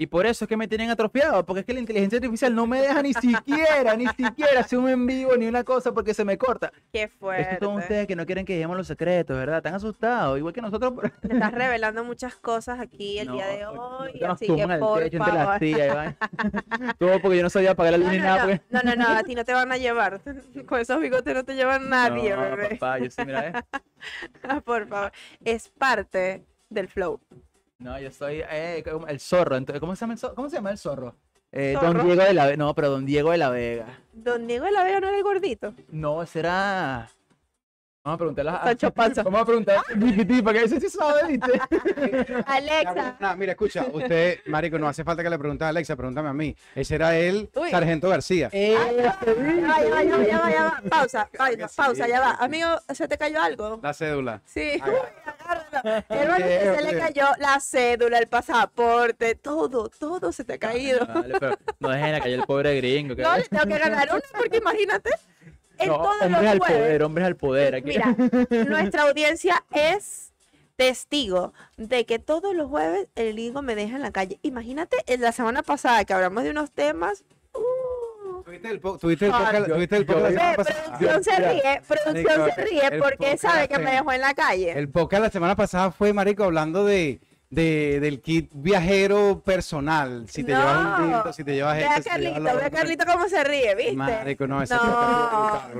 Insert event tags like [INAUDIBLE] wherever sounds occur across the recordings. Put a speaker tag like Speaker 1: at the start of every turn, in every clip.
Speaker 1: Y por eso es que me tienen atrofiado, porque es que la inteligencia artificial no me deja ni siquiera, ni siquiera hacer un en vivo ni una cosa porque se me corta.
Speaker 2: Qué fuerte.
Speaker 1: son ustedes que no quieren que dejemos los secretos, ¿verdad? Están asustados, igual que nosotros.
Speaker 2: Le estás revelando muchas cosas aquí el
Speaker 1: No,
Speaker 2: día de hoy, así que por
Speaker 1: las
Speaker 2: favor. [LAUGHS]
Speaker 1: Todo porque yo no sabía apagar la
Speaker 2: No,
Speaker 1: luz ni
Speaker 2: no,
Speaker 1: nada.
Speaker 2: no,
Speaker 1: porque-
Speaker 2: no, no, no, a ti no te van a llevar. [LAUGHS] Con esos bigotes no te llevan [LAUGHS] nadie,
Speaker 1: no,
Speaker 2: bebé.
Speaker 1: papá, yo sí, mira, eh.
Speaker 2: Por favor. Es parte del flow.
Speaker 1: No, yo soy eh, el zorro. entonces, ¿Cómo se llama el zorro? ¿Cómo se llama el zorro? Eh,
Speaker 2: ¿Zorro?
Speaker 1: Don Diego de la Vega. No, pero Don Diego de la Vega.
Speaker 2: Don Diego de la Vega no era el gordito.
Speaker 1: No, será. Vamos a preguntarle a.
Speaker 2: Sancho Panza.
Speaker 1: Vamos a preguntar a GPT para que ese sí sabe, ¿viste? [LAUGHS]
Speaker 2: Alexa.
Speaker 3: No, mira, escucha, usted, Marico, no hace falta que le pregunte a Alexa, pregúntame a mí. Ese era él,
Speaker 2: Uy.
Speaker 3: Sargento García.
Speaker 1: Eh,
Speaker 2: Ya va, ya va, ya va, ya va, ya va. Pausa, pausa, pausa, ya va. Amigo, ¿se te cayó algo?
Speaker 3: La cédula.
Speaker 2: Sí, agárralo. Hermano, que se le cayó la cédula, el pasaporte, todo, todo se te ha caído.
Speaker 1: Vale, pero no dejen a caer el pobre gringo. que-
Speaker 2: No, le tengo que ganar una porque imagínate, en
Speaker 1: No,
Speaker 2: todos
Speaker 1: hombres
Speaker 2: los
Speaker 1: al
Speaker 2: jueves.
Speaker 1: poder, hombres al poder. Aquí.
Speaker 2: Mira, [LAUGHS] nuestra audiencia es testigo de que todos los jueves el gringo me deja en la calle. Imagínate, en la semana pasada que hablamos de unos temas. uh,
Speaker 3: ¿Tuviste el, po- tuviste el
Speaker 2: Ay,
Speaker 3: podcast,
Speaker 1: yo-
Speaker 3: tuviste el
Speaker 1: yo-
Speaker 3: podcast la
Speaker 2: ve,
Speaker 3: semana pasada?
Speaker 2: producción se ríe, producción se ríe porque sabe que me dejó en la calle.
Speaker 3: El podcast la semana pasada fue, Marico, hablando de, de- del kit viajero personal. Si te llevas un
Speaker 2: No.
Speaker 3: tinto, si te llevas
Speaker 2: Ve
Speaker 3: esto,
Speaker 2: a
Speaker 3: si te llevas
Speaker 2: Carlito, ve a. Carlito cómo se ríe, ¿viste?
Speaker 3: Marico, no, ese
Speaker 2: No,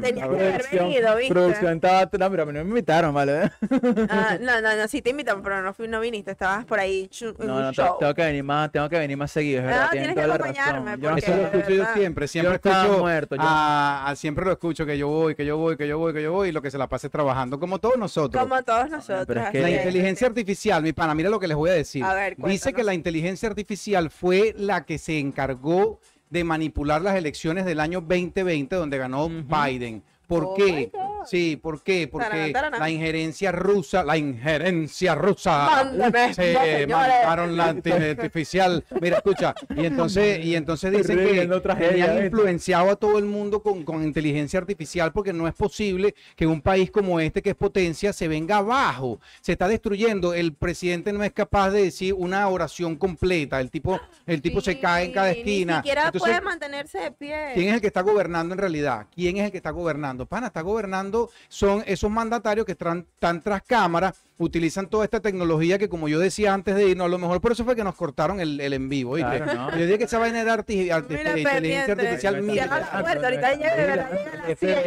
Speaker 2: que haber venido, ¿viste?
Speaker 1: producción estaba. No, pero a mí no me invitaron, ¿vale?
Speaker 2: Ah, [LAUGHS] no, no, no, sí te invitamos, pero no, fui, no viniste, estabas por ahí en
Speaker 1: No,
Speaker 2: un
Speaker 1: no,
Speaker 2: show.
Speaker 1: tengo que venir más, tengo que venir más seguido, es verdad.
Speaker 2: Ah,
Speaker 1: tienen
Speaker 2: tienes que
Speaker 1: la
Speaker 2: acompañarme,
Speaker 1: razón. Yo no
Speaker 2: porque-
Speaker 3: Eso lo escucho yo siempre, siempre escucho,
Speaker 1: muerto, yo-
Speaker 3: a- a- siempre lo escucho que yo voy, que yo voy, que yo voy, que yo voy, y lo que se la pase trabajando, como todos nosotros.
Speaker 2: Como todos nosotros.
Speaker 1: pero es
Speaker 2: así
Speaker 1: que-
Speaker 3: La inteligencia artificial, mi pana, mira lo que les voy a decir.
Speaker 2: A ver,
Speaker 3: Dice que la inteligencia artificial fue la que se encargó de manipular las elecciones del año 2020 donde ganó. Biden. ¿Por
Speaker 2: Oh
Speaker 3: qué? Sí, ¿por qué? Porque la injerencia rusa, la injerencia rusa,
Speaker 2: Mándame,
Speaker 3: se
Speaker 2: no, señores.
Speaker 3: mandaron la inteligencia artificial. Mira, escucha, y entonces, y entonces dicen que
Speaker 1: ¿viste?
Speaker 3: influenciado a todo el mundo con, con inteligencia artificial porque no es posible que un país como este, que es potencia, se venga abajo. Se está destruyendo. El presidente no es capaz de decir una oración completa. El tipo, el tipo se cae en cada esquina.
Speaker 2: Ni siquiera
Speaker 3: Entonces,
Speaker 2: puede mantenerse de pie.
Speaker 3: ¿Quién es el que está gobernando en realidad? ¿Quién es el que está gobernando? Pana, está gobernando, son esos mandatarios que están, están tras cámara, utilizan toda esta tecnología que, como yo decía antes de irnos, a lo mejor por eso fue que nos cortaron el, el en vivo. ¿oíste?
Speaker 1: Claro, ¿no?
Speaker 3: Yo dije que esa vaina era arti- arti-
Speaker 2: Mira,
Speaker 3: inteligencia
Speaker 2: pendiente.
Speaker 3: artificial. Mira,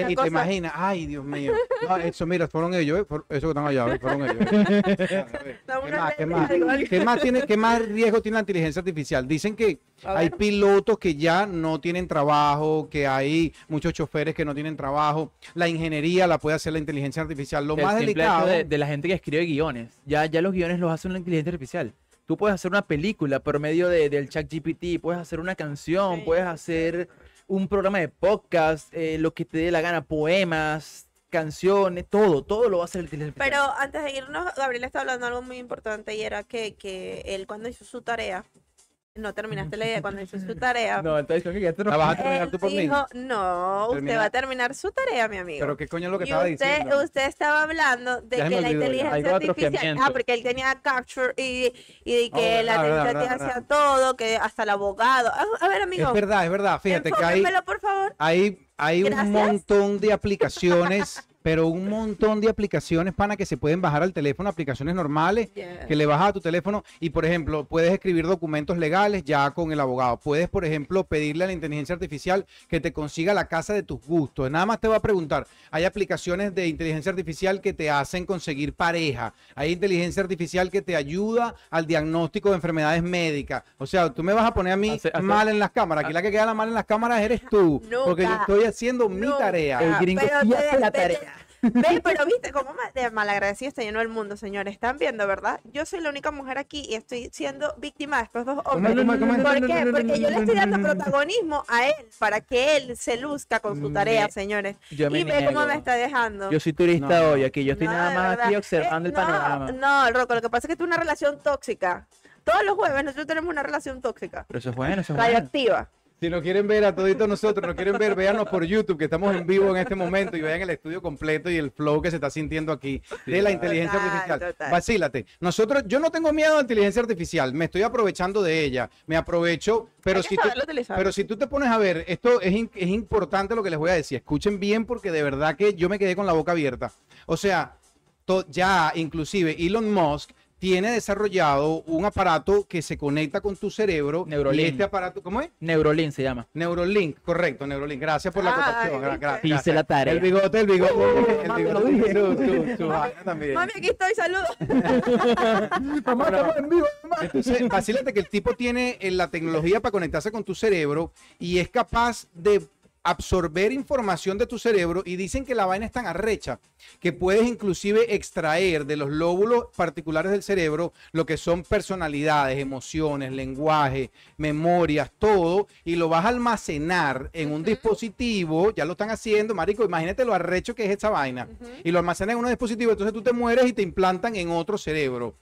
Speaker 3: y te imaginas, ay Dios mío, no, eso mira, fueron ellos, ¿eh? Fueron- eso que están allá, ¿eh? fueron ellos. [LAUGHS] ¿Qué más, qué
Speaker 2: lente,
Speaker 3: más?
Speaker 2: algo, algo.
Speaker 3: ¿Qué más tiene, qué más riesgo tiene la inteligencia artificial? Dicen que hay pilotos que ya no tienen trabajo, que hay muchos choferes que no tienen trabajo. La ingeniería la puede hacer la inteligencia artificial. Lo
Speaker 1: el
Speaker 3: más delicado.
Speaker 1: de, de la gente que escribe guiones. Ya, ya los guiones los hace una inteligencia artificial. Tú puedes hacer una película por medio de- del chat GPT, puedes hacer una canción,
Speaker 2: Sí.
Speaker 1: puedes hacer un programa de podcast, eh, lo que te dé la gana, poemas, canciones, todo, todo lo va a hacer la inteligencia
Speaker 2: Pero
Speaker 1: artificial.
Speaker 2: antes de irnos, Gabriel está hablando de algo muy importante y era que, que él cuando hizo su tarea, no terminaste la idea, cuando hizo su [LAUGHS] tarea,
Speaker 1: No, entonces creo que ya te
Speaker 3: ¿La vas a terminar tú por mí?
Speaker 2: dijo, no, usted
Speaker 3: Termina.
Speaker 2: va a terminar su tarea, mi amigo.
Speaker 3: Pero qué coño es lo que
Speaker 2: y
Speaker 3: estaba
Speaker 2: usted,
Speaker 3: diciendo.
Speaker 2: usted estaba hablando de
Speaker 3: Ya
Speaker 2: que la inteligencia artificial, ah, porque él tenía capture y, y de
Speaker 3: Oh,
Speaker 2: que la inteligencia hacía todo, que hasta el abogado. Ah, A ver, amigo,
Speaker 3: Es verdad, es verdad. Fíjate que hay,
Speaker 2: por favor.
Speaker 3: hay, hay un montón de aplicaciones, [LAUGHS] pero un montón de aplicaciones, pana, que se pueden bajar al teléfono, aplicaciones normales.
Speaker 2: Yeah.
Speaker 3: que le bajas a tu teléfono y, por ejemplo, puedes escribir documentos legales ya con el abogado. Puedes, por ejemplo, pedirle a la inteligencia artificial que te consiga la casa de tus gustos. Nada más te va a preguntar. Hay aplicaciones de inteligencia artificial que te hacen conseguir pareja. Hay inteligencia artificial que te ayuda al diagnóstico de enfermedades médicas. O sea, tú me vas a poner a mí
Speaker 1: Hace- hace-
Speaker 3: mal en las cámaras. Aquí la que queda mal en las cámaras eres tú. porque yo estoy haciendo mi tarea.
Speaker 1: El gringo
Speaker 2: Pero
Speaker 1: sí hace la tarea.
Speaker 2: Ve, pero viste cómo de malagradecido está lleno el mundo, señores. Están viendo, ¿verdad? Yo soy la única mujer aquí y estoy siendo víctima de estos dos hombres. ¿Por qué? Porque yo le estoy dando protagonismo a él para que él se luzca con su tarea,
Speaker 1: Me-
Speaker 2: señores.
Speaker 1: Yo me
Speaker 2: Y ve cómo me está dejando.
Speaker 1: Yo soy turista
Speaker 3: No,
Speaker 1: hoy aquí, yo estoy
Speaker 2: No,
Speaker 1: nada más aquí observando
Speaker 2: Eh,
Speaker 1: el panorama.
Speaker 2: No, no, Rocco, lo que pasa es que tú una relación tóxica. Todos los jueves nosotros tenemos una relación tóxica,
Speaker 1: Pero eso es bueno, eso es bueno.
Speaker 2: radioactiva.
Speaker 3: Si nos quieren ver a toditos nosotros, nos quieren ver, véanos por YouTube, que estamos en vivo en este momento y vean el estudio completo y el flow que se está sintiendo aquí de la inteligencia
Speaker 2: Total,
Speaker 3: artificial.
Speaker 2: total.
Speaker 3: Vacílate. Nosotros, yo no tengo miedo a la inteligencia artificial, me estoy aprovechando de ella, me aprovecho, pero si tú, pero si tú te pones a ver, esto es, in- es importante lo que les voy a decir. Escuchen bien porque de verdad que yo me quedé con la boca abierta. O sea, to- ya inclusive Elon Musk tiene desarrollado un aparato que se conecta con tu cerebro.
Speaker 1: Neuralink.
Speaker 3: Y este aparato, ¿cómo es?
Speaker 1: Neurolink se llama.
Speaker 3: Neurolink, correcto, Neurolink. Gracias por la
Speaker 2: Ay,
Speaker 3: acotación. gra-
Speaker 2: ¿viste?
Speaker 3: gra-
Speaker 1: Hice
Speaker 3: gracias.
Speaker 1: la tarea.
Speaker 3: El bigote, el bigote. el
Speaker 1: mami,
Speaker 3: bigote. también.
Speaker 2: Mami, aquí estoy, saludos. [LAUGHS]
Speaker 1: Mamá, estamos en vivo, mamá.
Speaker 3: Entonces, vacílate que el tipo tiene eh, la tecnología para conectarse con tu cerebro y es capaz de absorber información de tu cerebro y dicen que la vaina es tan arrecha que puedes inclusive extraer de los lóbulos particulares del cerebro lo que son personalidades, emociones, lenguaje, memorias, todo y lo vas a almacenar en un dispositivo, ya lo están haciendo, marico, imagínate lo arrecho que es esa vaina y lo almacenan en un dispositivo, entonces tú te mueres y te implantan en otro cerebro.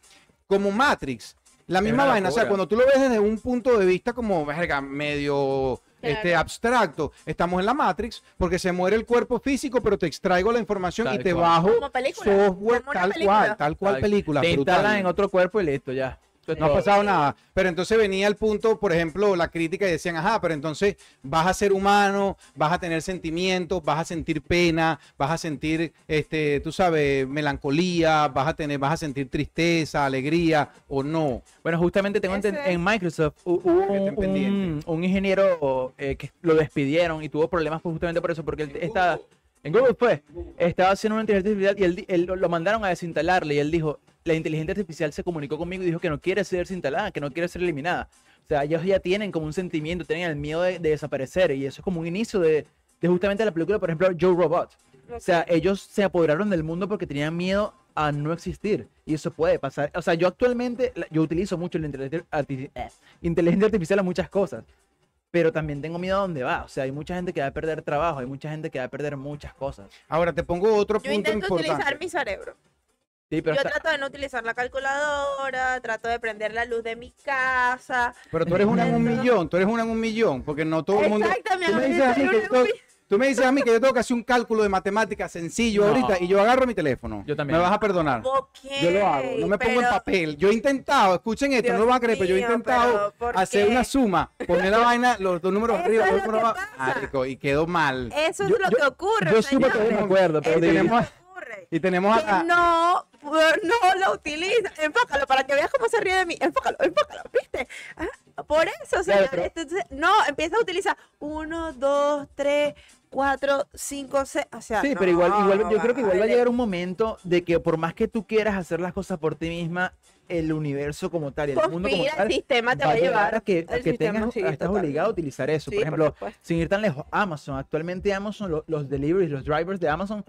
Speaker 3: Como Matrix. La misma vaina, o sea, cuando tú lo ves desde un punto de vista como, verga, medio este, abstracto, estamos en la Matrix porque se muere el cuerpo físico, pero te extraigo la información
Speaker 1: Tal
Speaker 3: y te
Speaker 1: cual.
Speaker 3: bajo
Speaker 2: Como película,
Speaker 3: software tal
Speaker 2: película.
Speaker 3: cual, tal cual película.
Speaker 1: Te
Speaker 3: brutal.
Speaker 1: instalan en otro cuerpo y listo, ya.
Speaker 3: No ha pasado nada. Pero entonces venía el punto, por ejemplo, la crítica y decían, ajá, pero entonces vas a ser humano, vas a tener sentimientos, vas a sentir pena, vas a sentir, este, tú sabes, melancolía, vas a tener, vas a sentir tristeza, alegría o no.
Speaker 1: Bueno, justamente tengo
Speaker 2: Ese-
Speaker 1: en Microsoft hubo un, un ingeniero eh, que lo despidieron y tuvo problemas pues, justamente por eso, porque él estaba en Google fue, estaba haciendo una inteligencia artificial y él, lo mandaron a desinstalarle y él dijo, la inteligencia artificial se comunicó conmigo y dijo que no quiere ser desinstalada, que no quiere ser eliminada. O sea, ellos ya tienen como un sentimiento, tienen el miedo de, de desaparecer y eso es como un inicio de, de justamente la película, por ejemplo, Joe Robot. O sea, ellos se apoderaron del mundo porque tenían miedo a no existir. Y eso puede pasar. O sea, yo actualmente, yo utilizo mucho la inteligencia, arti- eh, inteligencia artificial a muchas cosas. Pero también tengo miedo a dónde va. O sea, hay mucha gente que va a perder trabajo, hay mucha gente que va a perder muchas cosas.
Speaker 3: Ahora te pongo otro
Speaker 2: Yo
Speaker 3: punto
Speaker 2: intento
Speaker 3: importante.
Speaker 2: utilizar mi cerebro.
Speaker 1: Sí, pero
Speaker 2: Yo
Speaker 1: está-
Speaker 2: trato de no utilizar la calculadora, trato de prender la luz de mi casa.
Speaker 3: Pero tú eres una en un millón, tú eres una en un millón, porque no todo el mundo.
Speaker 2: Exactamente,
Speaker 3: Tú me dices a mí que yo tengo-
Speaker 2: millón.
Speaker 3: tú me dices a mí que yo tengo que hacer un cálculo de matemáticas sencillo
Speaker 1: No.
Speaker 3: ahorita y yo agarro mi teléfono.
Speaker 1: Yo también.
Speaker 3: Me vas a perdonar. Yo lo hago, no me pongo en papel. Yo he intentado, escuchen esto,
Speaker 2: Dios
Speaker 3: no lo van a creer, pero yo he intentado
Speaker 2: pero ¿por
Speaker 3: hacer una suma, poner la [LAUGHS] vaina, los dos números
Speaker 2: Eso
Speaker 3: arriba,
Speaker 2: es
Speaker 3: los
Speaker 2: lo
Speaker 3: números
Speaker 2: que
Speaker 3: abajo, y quedó mal.
Speaker 2: Eso es
Speaker 1: Yo-
Speaker 2: lo
Speaker 1: yo-
Speaker 2: que ocurre.
Speaker 1: yo supe que no me acuerdo, pero
Speaker 3: tenemos-. Y tenemos
Speaker 2: no, no lo utiliza. Enfócalo para que veas cómo se ríe de mí. Enfócalo, enfócalo, ¿viste? Ah, por eso, señores. Entonces, no, empieza a utilizar uno, dos, tres, cuatro, cinco, seis. O sea,
Speaker 1: Sí,
Speaker 2: no,
Speaker 1: pero igual, igual yo creo que igual va a llegar un momento de que por más que tú quieras hacer las cosas por ti misma, el universo como tal el mundo como
Speaker 2: Conspira,
Speaker 1: tal
Speaker 2: el sistema te
Speaker 1: va
Speaker 2: a llevar.
Speaker 1: a que, a
Speaker 2: el
Speaker 1: que tengas,
Speaker 2: sí,
Speaker 1: estás obligado a utilizar eso.
Speaker 2: Sí,
Speaker 1: por ejemplo, sin ir tan lejos, Amazon, actualmente Amazon, lo- los deliveries, los drivers de Amazon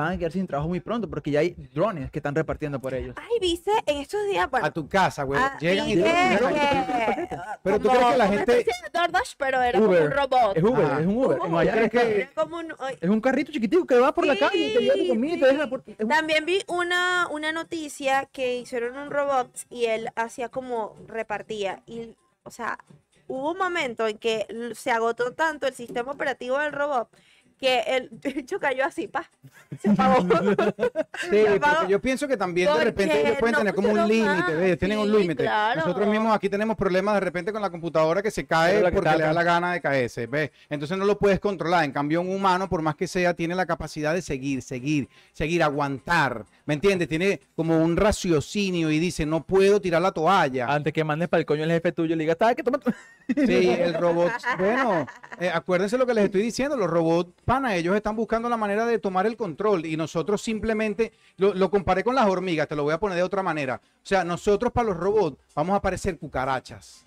Speaker 1: van a quedar sin trabajo muy pronto porque ya hay drones que están repartiendo por ellos.
Speaker 2: Ay, viste, en estos días, bueno,
Speaker 3: A tu casa, güey.
Speaker 2: ah,
Speaker 3: Llegan y
Speaker 2: vi
Speaker 3: te
Speaker 2: que-
Speaker 3: Pero tú
Speaker 2: como
Speaker 3: crees que la gente-
Speaker 2: DoorDash, pero era como un robot.
Speaker 1: Es Uber, es un Uber. En
Speaker 2: Uber,
Speaker 1: Nueva York
Speaker 3: ¿crees que-
Speaker 2: era como un- ay,
Speaker 1: es un carrito chiquitico que va por la calle y te lleva tu comida y te
Speaker 2: Sí,
Speaker 1: deja por... es un-
Speaker 2: También vi una, una noticia que hicieron un robot y él hacía como repartía. Y, o sea, hubo un momento en que se agotó tanto el sistema operativo del robot que el [LAUGHS] bicho cayó así, pa. Se apagó. [LAUGHS]
Speaker 3: Sí, [LAUGHS]
Speaker 2: apagó.
Speaker 3: porque yo pienso que también de repente ellos pueden
Speaker 2: no
Speaker 3: tener como un límite. Tienen un límite.
Speaker 2: claro.
Speaker 3: Nosotros mismos aquí tenemos problemas de repente con la computadora que se cae
Speaker 1: que
Speaker 3: porque le da la gana de caerse, ¿ves? Entonces no lo puedes controlar. En cambio, un humano, por más que sea, tiene la capacidad de seguir, seguir, seguir, aguantar. ¿Me entiendes? Tiene como un raciocinio y dice, no puedo tirar la toalla.
Speaker 1: Antes que mandes para el coño el jefe tuyo y le digas, ¿sabes qué? Toma tu-".
Speaker 3: Sí, el robot. Bueno, eh, acuérdense lo que les estoy diciendo. Los robots, ellos están buscando la manera de tomar el control y nosotros simplemente lo, lo comparé con las hormigas. Te lo voy a poner de otra manera. O sea, nosotros para los robots vamos a parecer cucarachas.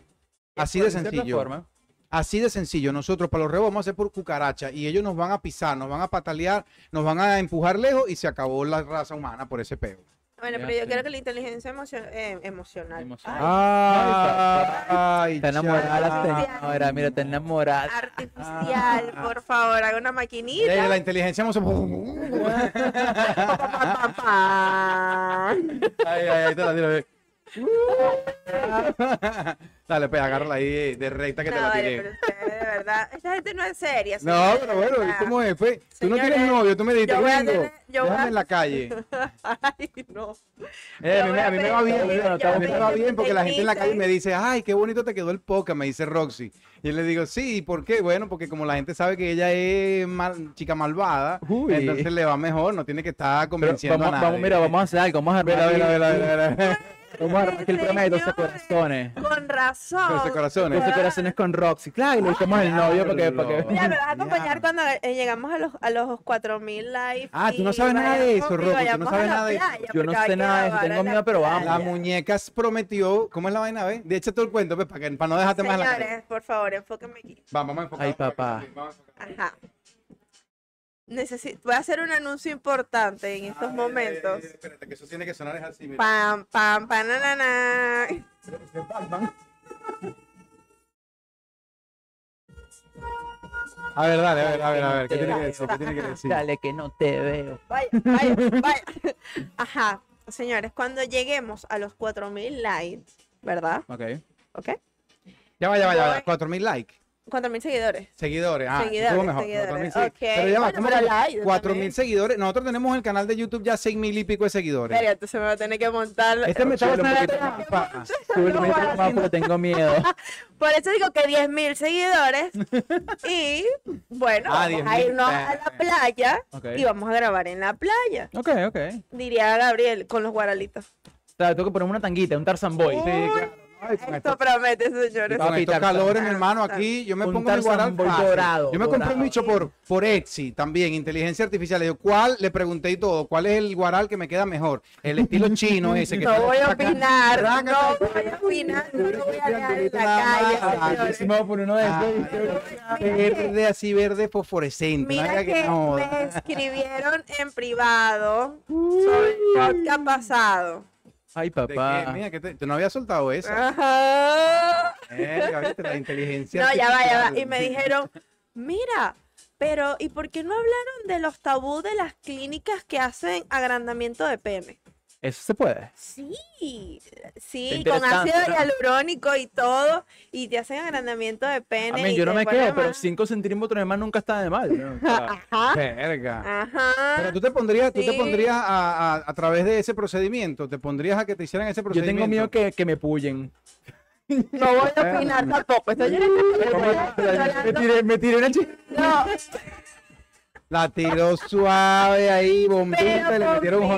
Speaker 3: Así de sencillo. Así de sencillo. Nosotros para los robots vamos a hacer por cucaracha y ellos nos van a pisar, nos van a patalear, nos van a empujar lejos y se acabó la raza humana por ese peo.
Speaker 2: Bueno, pero yo creo que la inteligencia emocion- eh, emocional.
Speaker 1: Emocional.
Speaker 3: Ah, Ay,
Speaker 1: Está enamorada la
Speaker 2: ya.
Speaker 1: señora, mira, está enamorada.
Speaker 2: ay, Artificial, por favor, haga una maquinita.
Speaker 3: La inteligencia emocional.
Speaker 2: Pa, pa, pa.
Speaker 3: Ay, ay, ay, te la tiro. [LAUGHS] Dale, pues, agárrala ahí de recta que te la
Speaker 2: vale,
Speaker 3: tiré.
Speaker 2: pero de verdad. Esta gente no es seria.
Speaker 3: No, pero bueno,
Speaker 2: o
Speaker 3: ¿y
Speaker 2: sea.
Speaker 3: ¿cómo es? Pues, tú no tienes novio, tú me dijiste,
Speaker 2: yo voy a
Speaker 3: "Gringo,
Speaker 2: tener- yo voy
Speaker 3: déjame
Speaker 2: a-
Speaker 3: en la calle. [LAUGHS]
Speaker 2: Ay, no.
Speaker 3: Eh, a, mí, me- a mí me va bien, a mí me va bien porque la gente en la calle me
Speaker 2: dice
Speaker 3: ay, qué bonito te quedó el podcast, me dice Roxy. Y yo le digo, sí, ¿y por qué? Bueno, porque como la gente sabe que ella es mal- chica malvada,
Speaker 1: Uy.
Speaker 3: entonces le va mejor, no tiene que estar
Speaker 1: Pero
Speaker 3: convenciendo
Speaker 1: vamos,
Speaker 3: a nadie.
Speaker 1: vamos, mira, vamos a hacer algo. Vamos a
Speaker 3: mira. [LAUGHS]
Speaker 1: vamos a armar aquí el programa de 12
Speaker 2: Señores.
Speaker 1: corazones.
Speaker 2: Con razón.
Speaker 3: 12 corazones.
Speaker 1: 12 corazones con Roxy. Claro, y le buscamos el novio para que... Para que...
Speaker 2: Mira, [LAUGHS] me vas a acompañar cuando eh, llegamos a los, a los 4000 likes.
Speaker 3: Ah, tú no sabes nada de eso,
Speaker 2: y
Speaker 3: Rocco, tú no sabes nada de eso.
Speaker 1: Yo no
Speaker 2: porque
Speaker 1: sé
Speaker 2: que
Speaker 1: nada de eso, tengo miedo, pero vamos.
Speaker 3: La
Speaker 2: playa.
Speaker 3: muñecas prometió, ¿cómo es la vaina? ¿Ves? De hecho todo el cuento, pues, para, que, para no dejarte más la.
Speaker 2: Señores, por favor, enfóquenme aquí.
Speaker 3: Vamos, vamos a enfocar.
Speaker 1: Ay, papá.
Speaker 3: Vamos a enfocar.
Speaker 2: Ajá. Necesito, voy a hacer un anuncio importante en estos
Speaker 3: Ay,
Speaker 2: momentos.
Speaker 3: Espérate, que eso tiene que sonar es así, mira.
Speaker 2: Pam, pam, pam, na, na, na.
Speaker 3: A ver, dale, a ver, a ver, a ver, ¿qué tiene que decir? ¿Qué tiene que decir?
Speaker 1: Dale, que no te veo.
Speaker 2: Vaya, vaya, vaya. Ajá. Señores, cuando lleguemos a los 4000 likes, ¿verdad?
Speaker 1: Ok.
Speaker 2: ¿Ok?
Speaker 3: Ya va, ya va, ya va.
Speaker 2: Voy-
Speaker 3: 4000 likes.
Speaker 2: 4000 seguidores.
Speaker 3: Seguidores, ah,
Speaker 2: Seguidores,
Speaker 3: estuvo mejor.
Speaker 2: seguidores,
Speaker 3: 4000 seguidores.
Speaker 2: ok.
Speaker 3: Pero ya va,
Speaker 2: Bueno,
Speaker 3: ¿cómo
Speaker 2: pero
Speaker 3: que
Speaker 2: like,
Speaker 3: 4000
Speaker 2: también.
Speaker 3: seguidores? Nosotros tenemos en el canal de YouTube ya 6000 y pico de seguidores.
Speaker 2: Verga, entonces me va a tener que montar.
Speaker 3: Este me está
Speaker 1: más.
Speaker 3: trampa.
Speaker 1: Más porque tengo miedo. [LAUGHS]
Speaker 2: Por eso digo que 10.000 seguidores. y bueno,
Speaker 3: Ah,
Speaker 2: vamos a
Speaker 3: 10.000,
Speaker 2: irnos a la
Speaker 3: eh.
Speaker 2: playa
Speaker 1: Ok.
Speaker 2: y vamos a grabar en la playa.
Speaker 1: Ok, ok.
Speaker 2: Diría Gabriel con los guaralitos.
Speaker 1: O sea, tengo que poner una tanguita, un Tarzan Boy.
Speaker 3: Sí, claro. Ay,
Speaker 2: Esto
Speaker 3: esto-
Speaker 2: promete, señores.
Speaker 3: Con estos calores, mi hermano, aquí yo me
Speaker 1: Un
Speaker 3: pongo mi guaral
Speaker 1: dorado,
Speaker 3: Yo me compré un bicho por, por Etsy también, inteligencia artificial. Le digo, ¿cuál? Le pregunté y todo. ¿Cuál es el guaral que me queda mejor? El estilo [LAUGHS] chino ese que
Speaker 2: No voy a opinar, no voy a opinar, no lo voy a dejar en la calle, señores.
Speaker 1: me voy a poner uno de
Speaker 3: Ah,
Speaker 1: estos.
Speaker 3: verde, así verde fosforescente.
Speaker 2: Mira que
Speaker 3: no.
Speaker 2: me escribieron en privado sobre el podcast pasado.
Speaker 1: Ay,
Speaker 3: ¿De qué?
Speaker 1: papá.
Speaker 3: Mira, que te, tú no había soltado eso.
Speaker 2: Ajá.
Speaker 3: Verga, ¿viste? La inteligencia
Speaker 2: No, ya va, ya va. Y me dijeron, mira, pero ¿y por qué no hablaron de los tabús de las clínicas que hacen agrandamiento de pene?
Speaker 1: Eso se puede.
Speaker 2: Sí, sí, con ácido hialurónico y todo, y te hacen agrandamiento de
Speaker 1: A
Speaker 2: pene.
Speaker 1: mí,
Speaker 2: y
Speaker 1: yo no me quedo, pero
Speaker 2: más-
Speaker 1: 5 centímetros de más nunca está de mal. ¿no? O sea,
Speaker 2: Ajá,
Speaker 3: Verga.
Speaker 2: ajá.
Speaker 3: Pero tú te pondrías, tú te
Speaker 2: Sí.
Speaker 3: pondrías a, a, a través de ese procedimiento, te pondrías a que te hicieran ese
Speaker 1: yo
Speaker 3: procedimiento.
Speaker 1: tengo miedo que, que me pullen. [LAUGHS]
Speaker 2: No voy a [LAUGHS] opinar tampoco. Estoy
Speaker 1: Me tiré, me tiré una chi-
Speaker 2: No, [LAUGHS]
Speaker 3: La tiró suave ahí, bombita, y le metieron un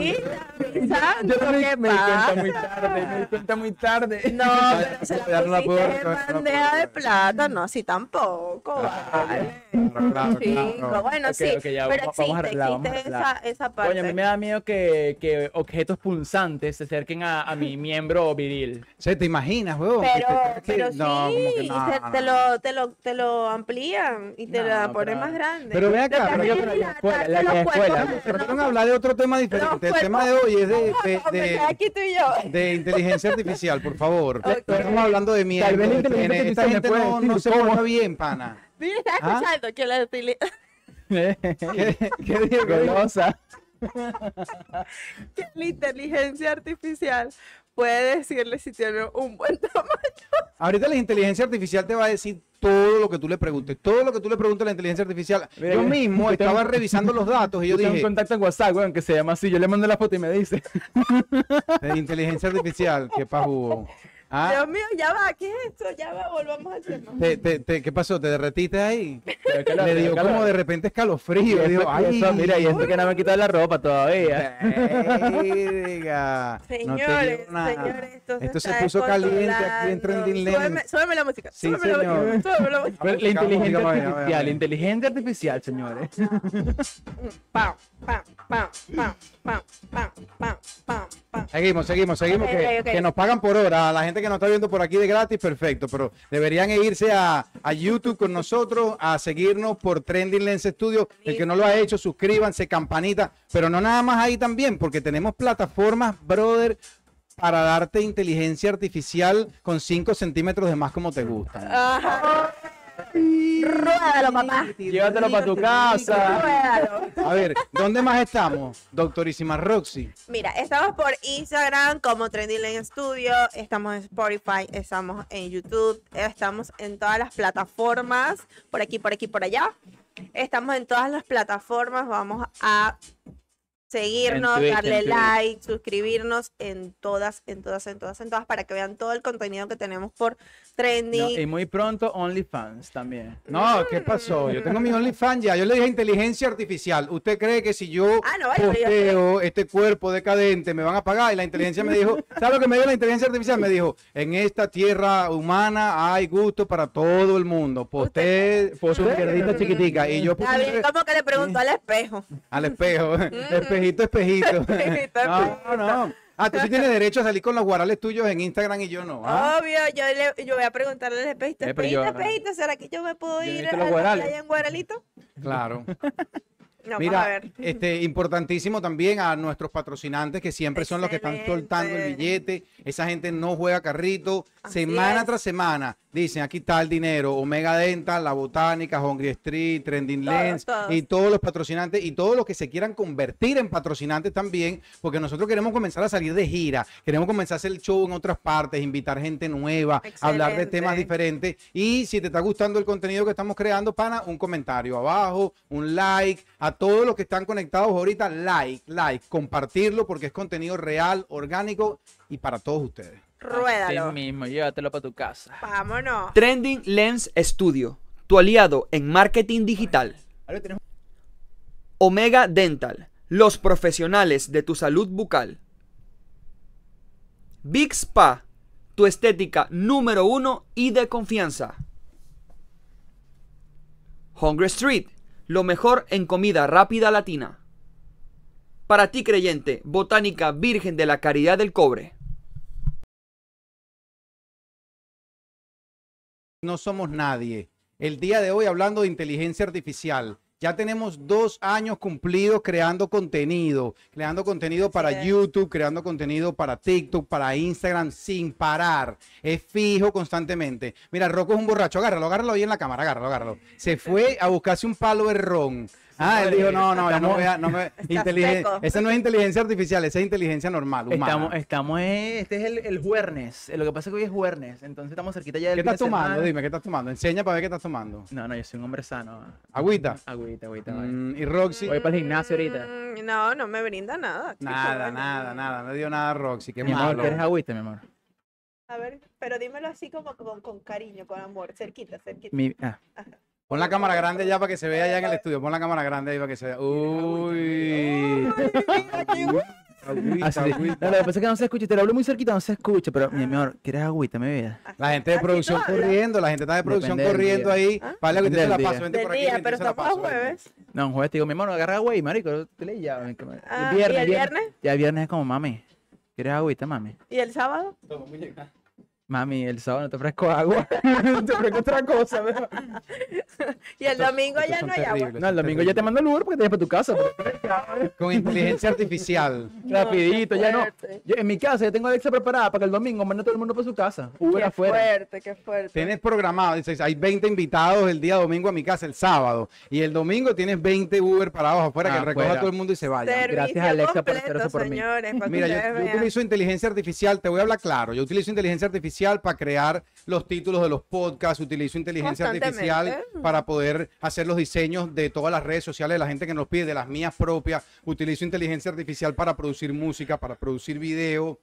Speaker 1: Yo
Speaker 2: pensando,
Speaker 1: me,
Speaker 2: ¿qué
Speaker 1: me di cuenta muy tarde, me di cuenta muy tarde. [LAUGHS]
Speaker 2: No, pero se la
Speaker 3: no
Speaker 2: pusiste
Speaker 3: no
Speaker 2: bandeja de plata, no, así tampoco, vale.
Speaker 3: Claro, claro,
Speaker 2: Chico,
Speaker 3: claro.
Speaker 2: bueno, sí,
Speaker 1: ya,
Speaker 2: pero
Speaker 1: vamos- vamos a
Speaker 2: existe,
Speaker 1: vamos
Speaker 2: existe esa, esa parte.
Speaker 1: Coño, a mí me da miedo que, que objetos punzantes se acerquen a, a mi miembro viril.
Speaker 3: Se te imaginas, huevón.
Speaker 2: Pero, pero
Speaker 3: no,
Speaker 2: sí,
Speaker 3: que no,
Speaker 2: se-
Speaker 3: no,
Speaker 2: te,
Speaker 3: no.
Speaker 2: lo, te, lo, te lo amplían y te
Speaker 1: No,
Speaker 2: la ponen
Speaker 1: pero-
Speaker 2: más grande.
Speaker 3: Pero ve
Speaker 2: Lo
Speaker 3: acá, pero yo-
Speaker 1: la escuela, la escuela.
Speaker 3: Trataron de hablar de otro tema diferente. El tema de hoy es de, [LAUGHS] de,
Speaker 2: Vamos,
Speaker 3: de-
Speaker 2: hombre, aquí tú y yo.
Speaker 3: de inteligencia artificial, por favor. Estamos hablando de miedo.
Speaker 1: Tal vez la
Speaker 3: de
Speaker 1: inteligencia.
Speaker 3: Esta
Speaker 1: artificial me
Speaker 3: gente
Speaker 1: puede
Speaker 3: no,
Speaker 1: decir
Speaker 3: no se
Speaker 1: cómo.
Speaker 3: bien, pana.
Speaker 2: Mira, está
Speaker 3: ¿Ah?
Speaker 2: escuchando que la utili- [LAUGHS]
Speaker 3: ¿Qué, qué digo?
Speaker 1: Golosa. [LAUGHS]
Speaker 2: que la inteligencia artificial puede decirle si tiene un buen tamaño.
Speaker 3: Ahorita la inteligencia artificial te va a decir todo lo que tú le preguntes. Todo lo que tú le preguntes a la inteligencia artificial.
Speaker 1: Mira,
Speaker 3: yo mismo
Speaker 1: yo tengo-
Speaker 3: estaba revisando los datos y yo
Speaker 1: Yo tengo un
Speaker 3: dije,
Speaker 1: contacto en WhatsApp, weón, que se llama así. Yo le mando la foto y me dice.
Speaker 3: de inteligencia artificial, ¿qué pasó? ¿Ah?
Speaker 2: Dios mío, ya va, ¿qué es esto? Ya va, volvamos al tema.
Speaker 3: Te- te- te- ¿Qué pasó? ¿Te derretiste ahí?
Speaker 1: La-
Speaker 3: Le
Speaker 1: que
Speaker 3: como
Speaker 1: la-
Speaker 3: de repente escalofrío. Digo, ay,
Speaker 1: eso, mira, y esto que no me he quitado la ropa todavía.
Speaker 3: verga. No
Speaker 2: Señores, señores, esto se,
Speaker 3: Esto se puso caliente aquí en. Trending Lens.
Speaker 2: Súbeme, la música.
Speaker 3: Sí,
Speaker 2: súbeme la música. Súbeme la música.
Speaker 1: La inteligencia artificial,
Speaker 3: digamos.
Speaker 1: inteligencia artificial, señores. [LAUGHS]
Speaker 2: Pam, pam, pam, pam, pam, pam, pam, pam, pam.
Speaker 3: Seguimos, seguimos, seguimos. Que, nos pagan por hora. A la gente que nos está viendo por aquí de gratis, perfecto. Pero deberían irse a, a YouTube con nosotros, a seguirnos por Trending Lens Studio. El que no lo ha hecho, suscríbanse, campanita. Pero no nada más ahí también, porque tenemos plataformas, brother, para darte inteligencia artificial con 5 centímetros de más como te gusta.
Speaker 2: Ruédalo, papá.
Speaker 1: Llévatelo para tu casa.
Speaker 2: Ruédalo.
Speaker 3: A ver, ¿dónde más estamos, doctorísima Roxy?
Speaker 2: Mira, estamos por Instagram como Trendy Lane Studio, estamos en Spotify, estamos en YouTube, estamos en todas las plataformas, por aquí, por aquí, por allá. Estamos en todas las plataformas, vamos a seguirnos, darle like, suscribirnos en todas, en todas, en todas, en todas, para que vean todo el contenido que tenemos por Trendy.
Speaker 1: No, y muy pronto OnlyFans también.
Speaker 3: No, ¿qué pasó? Yo tengo mi OnlyFans ya. Yo le dije inteligencia artificial. ¿Usted cree que si yo
Speaker 2: Ah, no, yo-
Speaker 3: posteo este cuerpo decadente me van a pagar? Y la inteligencia me dijo, ¿sabe lo que me dio la inteligencia artificial? Me dijo, en esta tierra humana hay gusto para todo el mundo. Postee su mierdita chiquitica. Y yo puse
Speaker 2: como que le preguntó al espejo.
Speaker 3: al espejo. [LAUGHS] espejito, espejito. [LAUGHS]
Speaker 2: Espejito,
Speaker 3: No, no. Ah, tú sí tienes derecho a salir con los guarales tuyos en Instagram y yo no. ¿ah?
Speaker 2: Obvio, yo, le, yo voy a preguntarle al espejito,
Speaker 1: Eh,
Speaker 2: espejito,
Speaker 1: yo-
Speaker 2: espejito, ¿será que yo me puedo
Speaker 1: Yo
Speaker 2: ir a la playa en Guaralito?
Speaker 3: Claro. [LAUGHS]
Speaker 2: No, vamos a
Speaker 3: Mira,
Speaker 2: ver.
Speaker 3: este, importantísimo también a nuestros patrocinantes que siempre son los que están soltando el
Speaker 2: Excelente.
Speaker 3: billete. Esa gente no juega carrito.
Speaker 2: Así
Speaker 3: semana
Speaker 2: es.
Speaker 3: tras semana dicen aquí está el dinero. Omega Dental, La Botánica, Hungry Street, Trending
Speaker 2: Todos,
Speaker 3: Lens
Speaker 2: todos.
Speaker 3: y todos los patrocinantes y todos los que se quieran convertir en patrocinantes también, porque nosotros queremos comenzar a salir de gira, queremos comenzar a hacer el show en otras partes, invitar gente nueva, hablar de temas diferentes. Y si te está gustando el contenido que estamos creando, pana, un comentario abajo, un like, a todos los que están conectados ahorita, like, like, compartirlo porque es contenido real, orgánico y para todos ustedes.
Speaker 2: Ruédalo.
Speaker 1: Sí mismo, llévatelo para tu casa.
Speaker 2: Vámonos.
Speaker 4: Trending Lens Studio, tu aliado en marketing digital. Omega Dental, los profesionales de tu salud bucal. Big Spa, tu estética número uno y de confianza. Hungry Street, lo mejor en comida rápida latina. Para ti creyente, Botánica Virgen de la Caridad del Cobre.
Speaker 3: No somos nadie. El día de hoy hablando de inteligencia artificial. Ya tenemos dos años cumplidos creando contenido, creando contenido para. YouTube, creando contenido para TikTok, para Instagram, sin parar. Es fijo constantemente. Mira, Rocco es un borracho, agárralo, agárralo ahí en la cámara, agárralo, agárralo. Se fue a buscarse un palo de ron. Ah, él dijo, no, no, ya no voy a, no me, [LAUGHS] esa no es inteligencia artificial, esa es inteligencia normal, humana.
Speaker 1: Estamos, estamos en- este es el, el jueves. Lo que pasa es que hoy es jueves, entonces estamos cerquita ya del
Speaker 3: ¿Qué estás tomando?
Speaker 1: semana.
Speaker 3: Dime, ¿qué estás tomando? Enseña para ver qué estás tomando.
Speaker 1: No, no, yo soy un hombre sano.
Speaker 3: Agüita.
Speaker 1: Agüita, agüita.
Speaker 3: Mm, y Roxy.
Speaker 1: Voy para el gimnasio ahorita.
Speaker 2: Mm, No, no me brinda nada. chico,
Speaker 3: Nada,
Speaker 2: bueno.
Speaker 3: nada, nada. No dio nada a Roxy. Qué
Speaker 1: Mi amor,
Speaker 3: malo.
Speaker 1: ¿quieres agüita, mi amor?
Speaker 2: A ver, pero dímelo así como con, con cariño, con amor, cerquita, cerquita.
Speaker 1: Mi, ah,
Speaker 3: Pon la cámara grande ya para que se vea allá en el estudio. Pon la cámara grande ahí para que se vea. Uy. Agüita,
Speaker 1: así.
Speaker 3: agüita.
Speaker 1: No, lo que pasa es que no se escucha. Te lo hablo muy cerquita, no se escucha. Pero, mi amor, ¿quieres agüita, mi vida?
Speaker 3: La gente de producción corriendo, la gente está de producción
Speaker 1: Depende
Speaker 3: corriendo ahí.
Speaker 2: ¿Ah?
Speaker 3: Vale, que te la paso. Vente
Speaker 2: Del
Speaker 3: por aquí.
Speaker 2: día,
Speaker 3: vente,
Speaker 2: pero
Speaker 3: se la
Speaker 2: estamos a
Speaker 3: paso, vente.
Speaker 2: jueves.
Speaker 1: No, un jueves te digo, mi amor, agarra agua y marico, ¿qué le llaman?
Speaker 2: Ah,
Speaker 1: El
Speaker 2: ¿y
Speaker 1: viernes,
Speaker 2: el viernes?
Speaker 1: Ya viernes es como, mami, ¿quieres agüita, mami?
Speaker 2: ¿Y el sábado?
Speaker 1: Mami, el sábado no te ofrezco agua, [LAUGHS] te ofrezco otra cosa. [LAUGHS]
Speaker 2: Y el domingo
Speaker 3: Estos
Speaker 2: ya no hay agua.
Speaker 1: No, el domingo ya te mando el Uber porque te llevas para tu casa. pero- [LAUGHS]
Speaker 3: Con inteligencia artificial.
Speaker 1: Rapidito,
Speaker 2: qué
Speaker 1: ya no. Yo, en mi casa, yo tengo Alexa preparada para que el domingo mande a todo el mundo para su casa. Uber
Speaker 2: Qué
Speaker 1: afuera.
Speaker 2: fuerte, qué fuerte.
Speaker 3: Tienes programado, dices, hay 20 invitados el día domingo a mi casa, el sábado. Y el domingo tienes 20 Uber parados afuera que
Speaker 1: Ah,
Speaker 3: recoja a todo el mundo y se.
Speaker 2: Servicio
Speaker 1: Gracias, Alexa, por hacer eso por mí.
Speaker 2: señores, que
Speaker 3: Mira, yo, utilizo inteligencia artificial, te voy a hablar claro, yo utilizo inteligencia artificial para crear los títulos de los podcasts, utilizo inteligencia artificial para poder hacer los diseños de todas las redes sociales de la gente que nos pide, de las mías propias, utilizo inteligencia artificial para producir música, para producir video,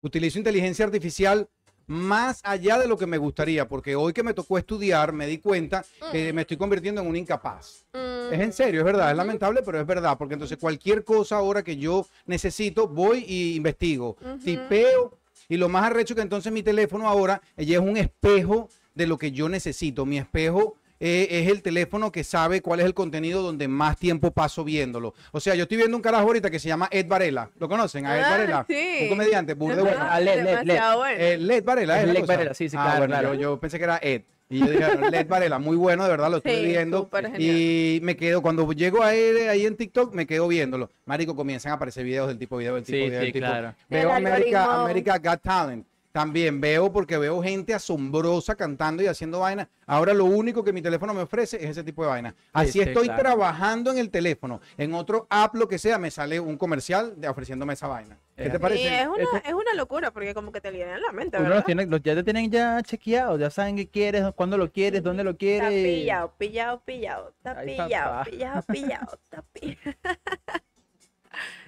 Speaker 3: utilizo inteligencia artificial más allá de lo que me gustaría, porque hoy que me tocó estudiar me di cuenta que me estoy convirtiendo en un incapaz.
Speaker 2: Mm,
Speaker 3: Es en serio, es verdad, es lamentable, pero es verdad, porque entonces cualquier cosa ahora que yo necesito, voy y investigo, tipeo, y lo más arrecho que entonces mi teléfono ahora ella es un espejo de lo que yo necesito. Mi espejo eh, es el teléfono que sabe cuál es el contenido donde más tiempo paso viéndolo. O sea, yo estoy viendo un carajo ahorita que se llama Ed Varela. ¿Lo conocen? A Ed
Speaker 2: Ah,
Speaker 3: Varela.
Speaker 2: sí.
Speaker 3: Un comediante, burde bueno.
Speaker 1: Ah, Led, Led, Led.
Speaker 2: bueno.
Speaker 3: Eh, Led Varela,
Speaker 1: Es
Speaker 3: ¿es la
Speaker 1: Led? Varela, sí, sí,
Speaker 3: Ah,
Speaker 1: claro,
Speaker 3: bueno,
Speaker 1: claro.
Speaker 3: Yo, yo pensé que era Ed. Y yo dije, "No, Led Varela, muy bueno, de verdad, lo estoy
Speaker 2: Sí,
Speaker 3: viendo. Y me quedo, cuando llego a él ahí en TikTok, me quedo viéndolo. Marico, comienzan a aparecer videos del tipo video, del tipo
Speaker 1: Sí,
Speaker 3: video,
Speaker 1: sí,
Speaker 3: del tipo.
Speaker 1: claro.
Speaker 3: Veo América. América Got Talent. También veo porque veo gente asombrosa cantando y haciendo vaina. Ahora lo único que mi teléfono me ofrece es ese tipo de vaina. Así
Speaker 1: sí,
Speaker 3: estoy
Speaker 1: claro.
Speaker 3: trabajando en el teléfono. En otro app, lo que sea, me sale un comercial de ofreciéndome esa vaina. ¿Qué
Speaker 1: Eh,
Speaker 3: te
Speaker 2: Y
Speaker 3: parece?
Speaker 2: es una,
Speaker 1: Esto-
Speaker 2: es una locura porque como que te liberan la mente,
Speaker 1: los tiene, los ya te tienen ya chequeados, ya saben qué quieres, cuándo lo quieres, dónde lo
Speaker 2: Está
Speaker 1: quieres.
Speaker 2: pillado, pillado, pillado, está
Speaker 1: Ay,
Speaker 2: pillado, pillado, pillado, está pillado. [LAUGHS] [LAUGHS]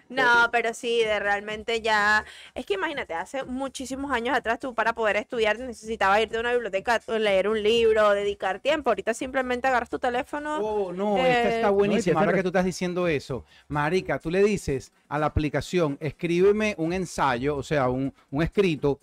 Speaker 2: No, pero sí, de realmente ya, es que imagínate, hace muchísimos años atrás tú para poder estudiar necesitabas irte a una biblioteca, leer un libro, dedicar tiempo, ahorita simplemente agarras tu teléfono,
Speaker 3: Oh, no,
Speaker 2: Eh,
Speaker 3: esta está
Speaker 1: y
Speaker 3: buenísima. Ahora que tú estás diciendo eso, Marica, tú le dices a la aplicación, escríbeme un ensayo, o sea, un, un escrito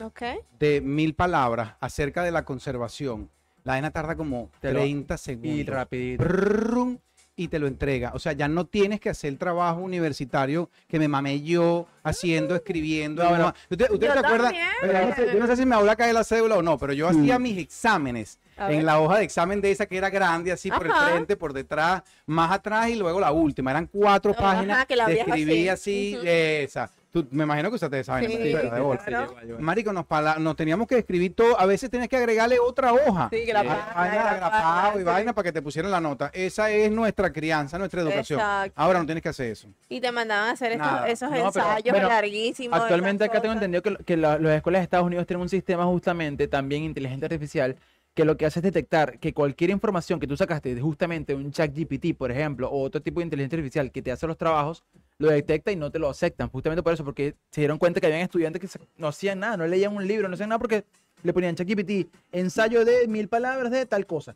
Speaker 3: de mil palabras acerca de la conservación. La vaina tarda como
Speaker 1: Te lo-
Speaker 3: 30 segundos.
Speaker 1: Y rapidito.
Speaker 3: Prrrrum, y te lo entrega. O sea, ya no tienes que hacer el trabajo universitario que me mamé yo haciendo, escribiendo.
Speaker 1: No, no.
Speaker 3: ¿Usted, usted
Speaker 2: Yo
Speaker 3: se acuerda? no, sé, yo no sé si me habla acá de la cédula o no, pero yo hacía mis exámenes en la hoja de examen de esa que era grande, así por el frente, por detrás, más atrás y luego la última. Eran cuatro
Speaker 2: Ajá,
Speaker 3: páginas.
Speaker 2: que la
Speaker 3: de escribí
Speaker 2: así.
Speaker 3: así,
Speaker 2: Ujú.
Speaker 3: esa. Tú- me imagino que usaste esa vaina,
Speaker 2: Sí,
Speaker 3: bola.
Speaker 2: claro.
Speaker 3: Marico, nos, pala- nos teníamos que escribir todo. A veces tenías que agregarle otra hoja.
Speaker 2: Sí, que la
Speaker 3: Ah,
Speaker 2: página,
Speaker 3: vaina de
Speaker 2: la
Speaker 3: agrapado y vaina para que te pusieran la nota. Esa es nuestra crianza, nuestra educación.
Speaker 2: Exacto.
Speaker 3: Ahora no tienes que hacer eso.
Speaker 2: Y te mandaban a hacer estos- esos
Speaker 1: No, pero,
Speaker 2: ensayos
Speaker 1: bueno,
Speaker 2: larguísimos.
Speaker 1: Actualmente acá tengo entendido que, que la- las escuelas de Estados Unidos tienen un sistema justamente también inteligencia artificial que lo que hace es detectar que cualquier información que tú sacaste de justamente un chat GPT, por ejemplo, o otro tipo de inteligencia artificial que te hace los trabajos, lo detecta y no te lo aceptan. Justamente por eso, porque se dieron cuenta que habían estudiantes que no hacían nada, no leían un libro, no hacían nada porque le ponían chat GPT, ensayo de mil palabras de tal cosa.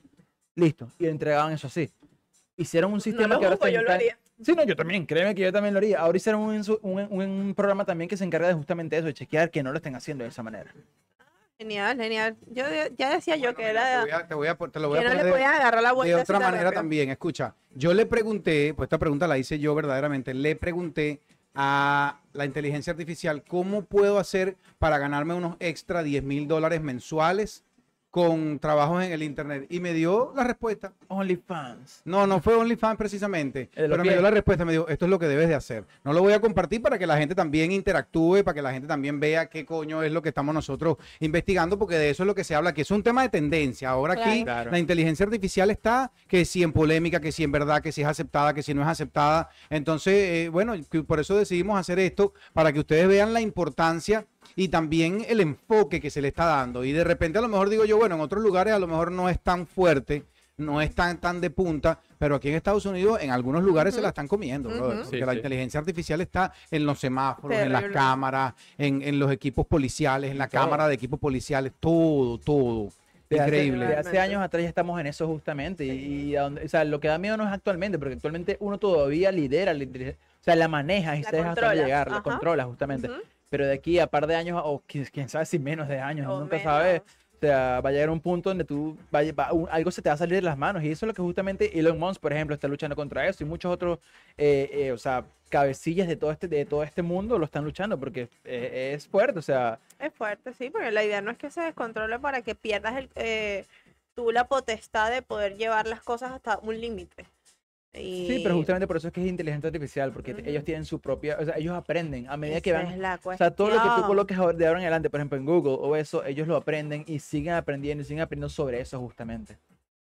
Speaker 1: Listo. Y le entregaban eso así. Hicieron un sistema
Speaker 2: lo
Speaker 1: que ahora está
Speaker 2: yo lo haría.
Speaker 1: Sí, no, yo también, créeme que yo también lo haría. Ahora hicieron un, un- un programa también que se encarga de justamente eso, de chequear que no lo estén haciendo de esa manera.
Speaker 2: Genial, genial. Yo ya decía yo que era
Speaker 3: voy a- te voy a pon- te lo voy a
Speaker 2: que no le
Speaker 3: de-
Speaker 2: agarrar la vuelta
Speaker 3: de otra manera
Speaker 2: rápido.
Speaker 3: también. Escucha, yo le pregunté, pues esta pregunta la hice yo verdaderamente, le pregunté a la inteligencia artificial cómo puedo hacer para ganarme unos extra 10 mil dólares mensuales con trabajos en el internet y me dio la respuesta.
Speaker 1: OnlyFans.
Speaker 3: No, no fue OnlyFans precisamente,
Speaker 1: los
Speaker 3: pero me dio la respuesta, me dijo, esto es lo que debes de hacer. No lo voy a compartir para que la gente también interactúe, para que la gente también vea qué coño es lo que estamos nosotros investigando, porque de eso es lo que se habla, que es un tema de tendencia. Ahora aquí
Speaker 1: Claro.
Speaker 3: la inteligencia artificial está, que si en polémica, que si en verdad, que si es aceptada, que si no es aceptada. Entonces, eh, bueno, por eso decidimos hacer esto, para que ustedes vean la importancia y también el enfoque que se le está dando. Y de repente a lo mejor digo yo, bueno, en otros lugares a lo mejor no es tan fuerte, no es tan, tan de punta, pero aquí en Estados Unidos en algunos lugares se la están comiendo, brother, porque
Speaker 1: Sí,
Speaker 3: la
Speaker 1: sí.
Speaker 3: inteligencia artificial está en los semáforos, en las
Speaker 2: Terrible.
Speaker 3: cámaras, en, en los equipos policiales, en la
Speaker 1: Todo.
Speaker 3: cámara de equipos policiales, todo, todo.
Speaker 1: De hace-
Speaker 3: Increíble.
Speaker 1: de hace años atrás ya estamos en eso justamente. Y, y a donde- o sea, lo que da miedo no es actualmente, porque actualmente uno todavía lidera la inteligencia. O sea, la maneja y
Speaker 2: La
Speaker 1: sabes hasta dónde
Speaker 2: controla,
Speaker 1: llegar, la controla justamente.
Speaker 2: Ujú.
Speaker 1: Pero de aquí a par de años, o quién, quién sabe si menos de años,
Speaker 2: O
Speaker 1: nunca
Speaker 2: menos.
Speaker 1: sabes. O sea, va a llegar un punto donde tú, vaya- va- un- algo se te va a salir de las manos. Y eso es lo que justamente Elon Musk, por ejemplo, está luchando contra eso. Y muchos otros, eh, eh, o sea, cabecillas de todo este, de todo este mundo lo están luchando porque eh, es fuerte. O sea,
Speaker 2: Es fuerte, sí, porque la idea no es que se descontrole para que pierdas el, eh, tú la potestad de poder llevar las cosas hasta un límite. Y
Speaker 1: sí, pero justamente por eso es que es inteligencia artificial, porque
Speaker 2: Ujú.
Speaker 1: ellos tienen su propia, o sea, ellos aprenden a medida que
Speaker 2: esa
Speaker 1: van.
Speaker 2: es la
Speaker 1: O sea, todo lo que tú coloques de ahora en adelante, por ejemplo, en Google o eso, ellos lo aprenden y siguen aprendiendo y siguen aprendiendo sobre eso justamente.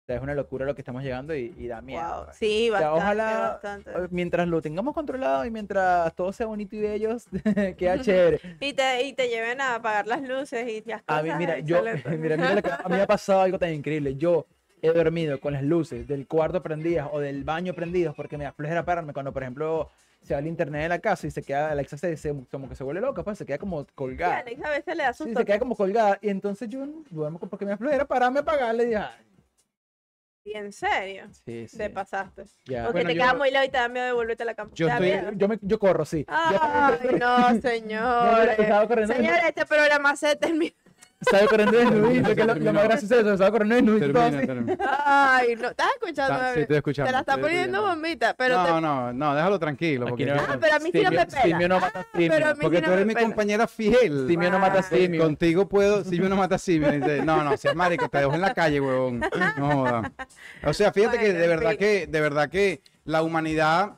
Speaker 1: O sea, es una locura lo que estamos llegando y, y da miedo.
Speaker 2: Wow,
Speaker 1: pues.
Speaker 2: sí,
Speaker 1: O sea,
Speaker 2: bastante,
Speaker 1: ojalá
Speaker 2: bastante.
Speaker 1: mientras lo tengamos controlado y mientras todo sea bonito y bello, [LAUGHS] queda chévere.
Speaker 2: Y te, y te lleven a apagar las luces y las
Speaker 1: A
Speaker 2: cosas.
Speaker 1: mí, mira, yo, [LAUGHS] mira, mira que- [LAUGHS] a mí me ha pasado algo tan increíble. Yo he dormido con las luces del cuarto prendidas o del baño prendidas porque me da flojera pararme cuando, por ejemplo, se va el internet de la casa y se queda, Alexa se, se- como que se vuelve loca, pues se queda como
Speaker 2: Sí,
Speaker 1: colgada.
Speaker 2: Alex a veces le da
Speaker 1: Sí, se queda como colgada y entonces yo duermo porque me da flojera pararme a apagarle y dije, "Ay,
Speaker 2: Y en serio,
Speaker 1: sí, sí,
Speaker 2: te pasaste.
Speaker 1: ya".
Speaker 2: Porque
Speaker 3: Bueno,
Speaker 2: te
Speaker 3: yo-
Speaker 2: quedas muy lejos y te da miedo de volverte a la cama.
Speaker 3: Yo
Speaker 2: ¿Te da
Speaker 3: estoy-
Speaker 1: yo, me- yo corro, sí.
Speaker 2: Ay, no, [LAUGHS]
Speaker 1: No,
Speaker 2: señores.
Speaker 1: corriendo,
Speaker 2: Señores, este programa se termina.
Speaker 1: Estaba corriendo desnudito, que es lo, lo más gracioso de eso, estaba corriendo desnudito.
Speaker 3: Termina, termina.
Speaker 2: Ay, no. ¿Estás escuchando?
Speaker 3: Está- sí, estoy escuchando.
Speaker 2: Te la está poniendo bombita, pero
Speaker 3: no,
Speaker 2: te...
Speaker 3: no, no, déjalo tranquilo. Porque,
Speaker 1: no-
Speaker 2: Ah, pero a mí sí no me pela.
Speaker 1: Simio no mata
Speaker 2: Ah,
Speaker 1: simio.
Speaker 2: pero a mí
Speaker 3: porque
Speaker 2: sí
Speaker 3: tú eres mi compañera fiel.
Speaker 1: Simio no mata simio.
Speaker 3: Contigo puedo, simio no mata simio. Dice, no, no, seas marico, te dejo en la calle, huevón. No joda. O sea, fíjate que de verdad que, de verdad que la humanidad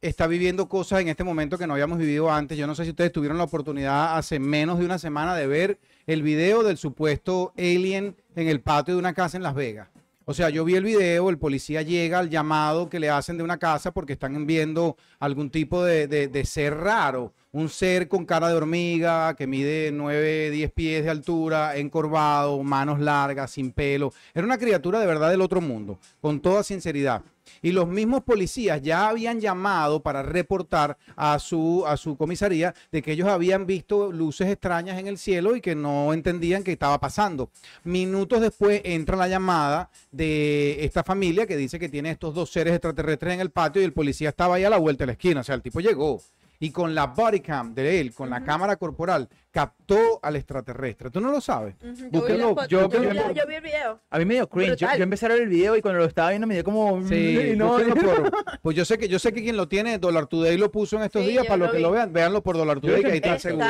Speaker 3: está viviendo cosas en este momento que no habíamos vivido antes. Yo no sé si ustedes tuvieron la oportunidad hace menos de una semana de ver el video del supuesto alien en el patio de una casa en Las Vegas. O sea, yo vi el video, el policía llega al llamado que le hacen de una casa porque están viendo algún tipo de, ser raro. Un ser con cara de hormiga, que mide 9, 10 pies de altura, encorvado, manos largas, sin pelo. Era una criatura de verdad del otro mundo, con toda sinceridad. Y los mismos policías ya habían llamado para reportar a su, a su comisaría de que ellos habían visto luces extrañas en el cielo y que no entendían qué estaba pasando. Minutos después entra la llamada de esta familia que dice que tiene estos dos seres extraterrestres en el patio y el policía estaba ahí a la vuelta de la esquina. O sea, el tipo llegó y con la body cam de él, con la cámara corporal, captó al extraterrestre. ¿Tú no lo sabes?
Speaker 2: Yo vi
Speaker 3: Búsquenlo.
Speaker 2: las fotos,
Speaker 1: Yo-
Speaker 2: yo, vi
Speaker 1: yo-
Speaker 2: la- yo vi el video.
Speaker 1: A mí me dio cringe. Yo, empecé a ver el video y cuando lo estaba viendo me dio como.
Speaker 3: Sí, [LAUGHS]
Speaker 1: no,
Speaker 3: por- pues yo sé que yo sé que quien lo tiene, Dollar Today lo puso en estos
Speaker 2: Sí,
Speaker 3: días para
Speaker 2: lo
Speaker 3: los que
Speaker 2: vi.
Speaker 3: lo vean, véanlo por Dollar Today que ahí está seguro.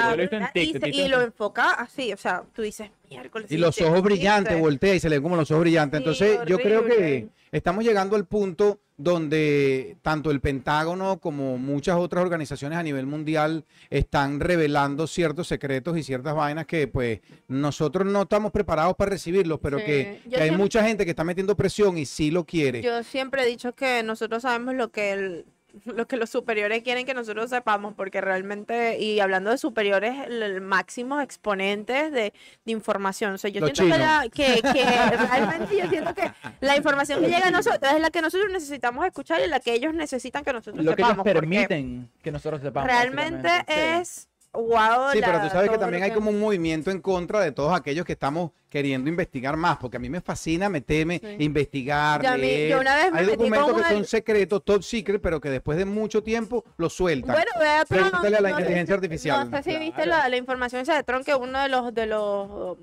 Speaker 2: y, lo enfoca así, o sea, tú dices, miércoles.
Speaker 3: Y los ojos
Speaker 2: fuiste".
Speaker 3: brillantes, voltea y se le ven como los ojos brillantes.
Speaker 2: Sí,
Speaker 3: Entonces, yo creo que estamos llegando al punto donde tanto el Pentágono como muchas otras organizaciones a nivel mundial están revelando ciertos secretos y ciertas vainas que pues nosotros no estamos preparados para recibirlos, pero
Speaker 2: Sí.
Speaker 3: que, hay
Speaker 2: siempre-
Speaker 3: mucha gente que está metiendo presión y sí lo quiere.
Speaker 2: Yo siempre he dicho que nosotros sabemos lo que el- [LAUGHS] lo que los superiores quieren que nosotros sepamos, porque realmente, y hablando de superiores, máximos exponentes de, de información. O sea, yo
Speaker 3: Los
Speaker 2: siento que, la- que, que [LAUGHS] realmente yo siento que la información que llega a nosotros es la que nosotros necesitamos escuchar y la que ellos necesitan que nosotros
Speaker 1: Lo que ellos
Speaker 2: sepamos.
Speaker 1: permiten que nosotros sepamos.
Speaker 2: Realmente es wow.
Speaker 3: Sí,
Speaker 2: la-
Speaker 3: pero tú sabes que también hay
Speaker 2: que-
Speaker 3: como un movimiento en contra de todos aquellos que estamos queriendo investigar más, porque a mí me fascina meterme,
Speaker 2: Sí.
Speaker 3: investigar,
Speaker 2: mí- yo una vez me
Speaker 3: hay
Speaker 2: metí
Speaker 3: documentos
Speaker 2: con
Speaker 3: que
Speaker 2: un-
Speaker 3: son secretos, top secret, pero que después de mucho tiempo los sueltan.
Speaker 2: Bueno, vea, pero
Speaker 3: Pregúntale a la
Speaker 2: no sé-
Speaker 3: inteligencia artificial.
Speaker 2: No sé si viste la, la información esa de Tron que uno de los de los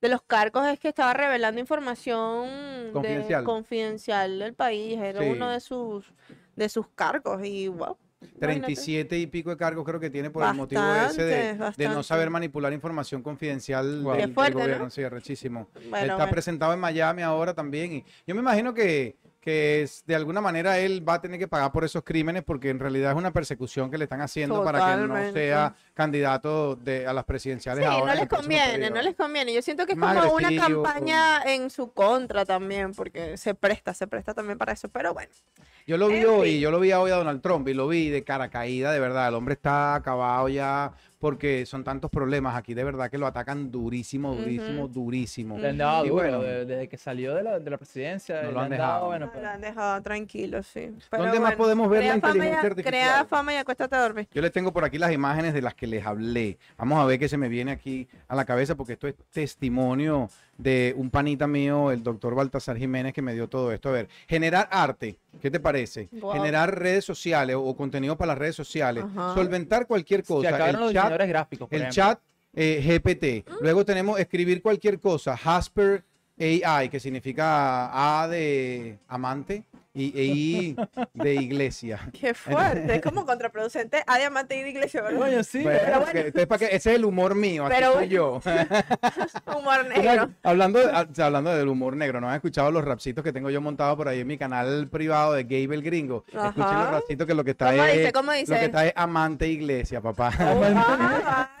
Speaker 2: de los cargos es que estaba revelando información de-
Speaker 3: Confidencial.
Speaker 2: confidencial del país, era
Speaker 3: Sí.
Speaker 2: uno de sus de sus cargos y wow. Imagínate.
Speaker 3: 37 y pico de cargos creo que tiene por el motivo ese de, no saber manipular información confidencial
Speaker 1: Wow.
Speaker 3: del,
Speaker 2: fuerte, ¿no?
Speaker 3: gobierno. Sí, arrechísimo.
Speaker 2: Bueno,
Speaker 3: Está
Speaker 2: bueno.
Speaker 3: presentado en Miami ahora también. Y yo me imagino que, que es- de alguna manera él va a tener que pagar por esos crímenes porque en realidad es una persecución que le están haciendo para que no sea candidato de, a las presidenciales
Speaker 2: Sí,
Speaker 3: ahora.
Speaker 2: no les conviene,
Speaker 3: periodo.
Speaker 2: no les conviene. Yo siento que es como una campaña en su contra también, porque se presta, se presta también para eso. Pero bueno,
Speaker 3: Yo lo vi
Speaker 2: En
Speaker 3: hoy,
Speaker 2: fin.
Speaker 3: yo lo vi hoy a Donald Trump y lo vi de cara caída, de verdad. El hombre está acabado ya porque son tantos problemas aquí, de verdad que lo atacan durísimo, durísimo, durísimo.
Speaker 1: Le han dado
Speaker 3: Y
Speaker 1: duro,
Speaker 3: bueno.
Speaker 1: de- desde que salió de la, de la presidencia.
Speaker 3: No lo han dejado.
Speaker 1: dado, bueno,
Speaker 2: lo
Speaker 1: pero-
Speaker 2: han dejado tranquilo, sí. Pero
Speaker 3: ¿Dónde más podemos ver la inteligencia artificial?
Speaker 2: Crea fama y acuéstate a dormir.
Speaker 3: Yo les tengo por aquí las imágenes de las que les hablé. Vamos a ver qué se me viene aquí a la cabeza porque esto es testimonio de un panita mío, el doctor Baltasar Jiménez, que me dio todo esto. A ver, generar arte, ¿qué te parece?
Speaker 2: Wow.
Speaker 3: Generar redes sociales o, o contenido para las redes sociales,
Speaker 2: Ajá.
Speaker 3: solventar cualquier cosa. el
Speaker 1: los
Speaker 3: chat,
Speaker 1: diseñadores gráficos. por
Speaker 3: el
Speaker 1: ejemplo.
Speaker 3: chat eh, GPT. Luego tenemos escribir cualquier cosa, Hasper AI, que significa A de amante y e I de iglesia. [LAUGHS]
Speaker 2: Qué fuerte, es como contraproducente a diamante y de iglesia, ¿verdad?
Speaker 1: Coño, sí.
Speaker 3: Bueno,
Speaker 2: pero
Speaker 3: porque- entonces, para que, ese es el humor mío, así
Speaker 2: Pero
Speaker 3: soy yo. [LAUGHS] [LAUGHS]
Speaker 2: Humor negro.
Speaker 3: hablando, de- ah, hablando del humor negro, ¿no han escuchado los rapcitos que tengo yo montados por ahí en mi canal privado de Gabe el Gringo? Escuchen los
Speaker 2: Ajá.
Speaker 3: rapcitos que lo que está
Speaker 2: ¿Cómo
Speaker 3: es,
Speaker 2: dice? ¿Cómo
Speaker 3: lo que
Speaker 2: dice?
Speaker 3: está es amante iglesia, papá.
Speaker 2: Ah, vale, qué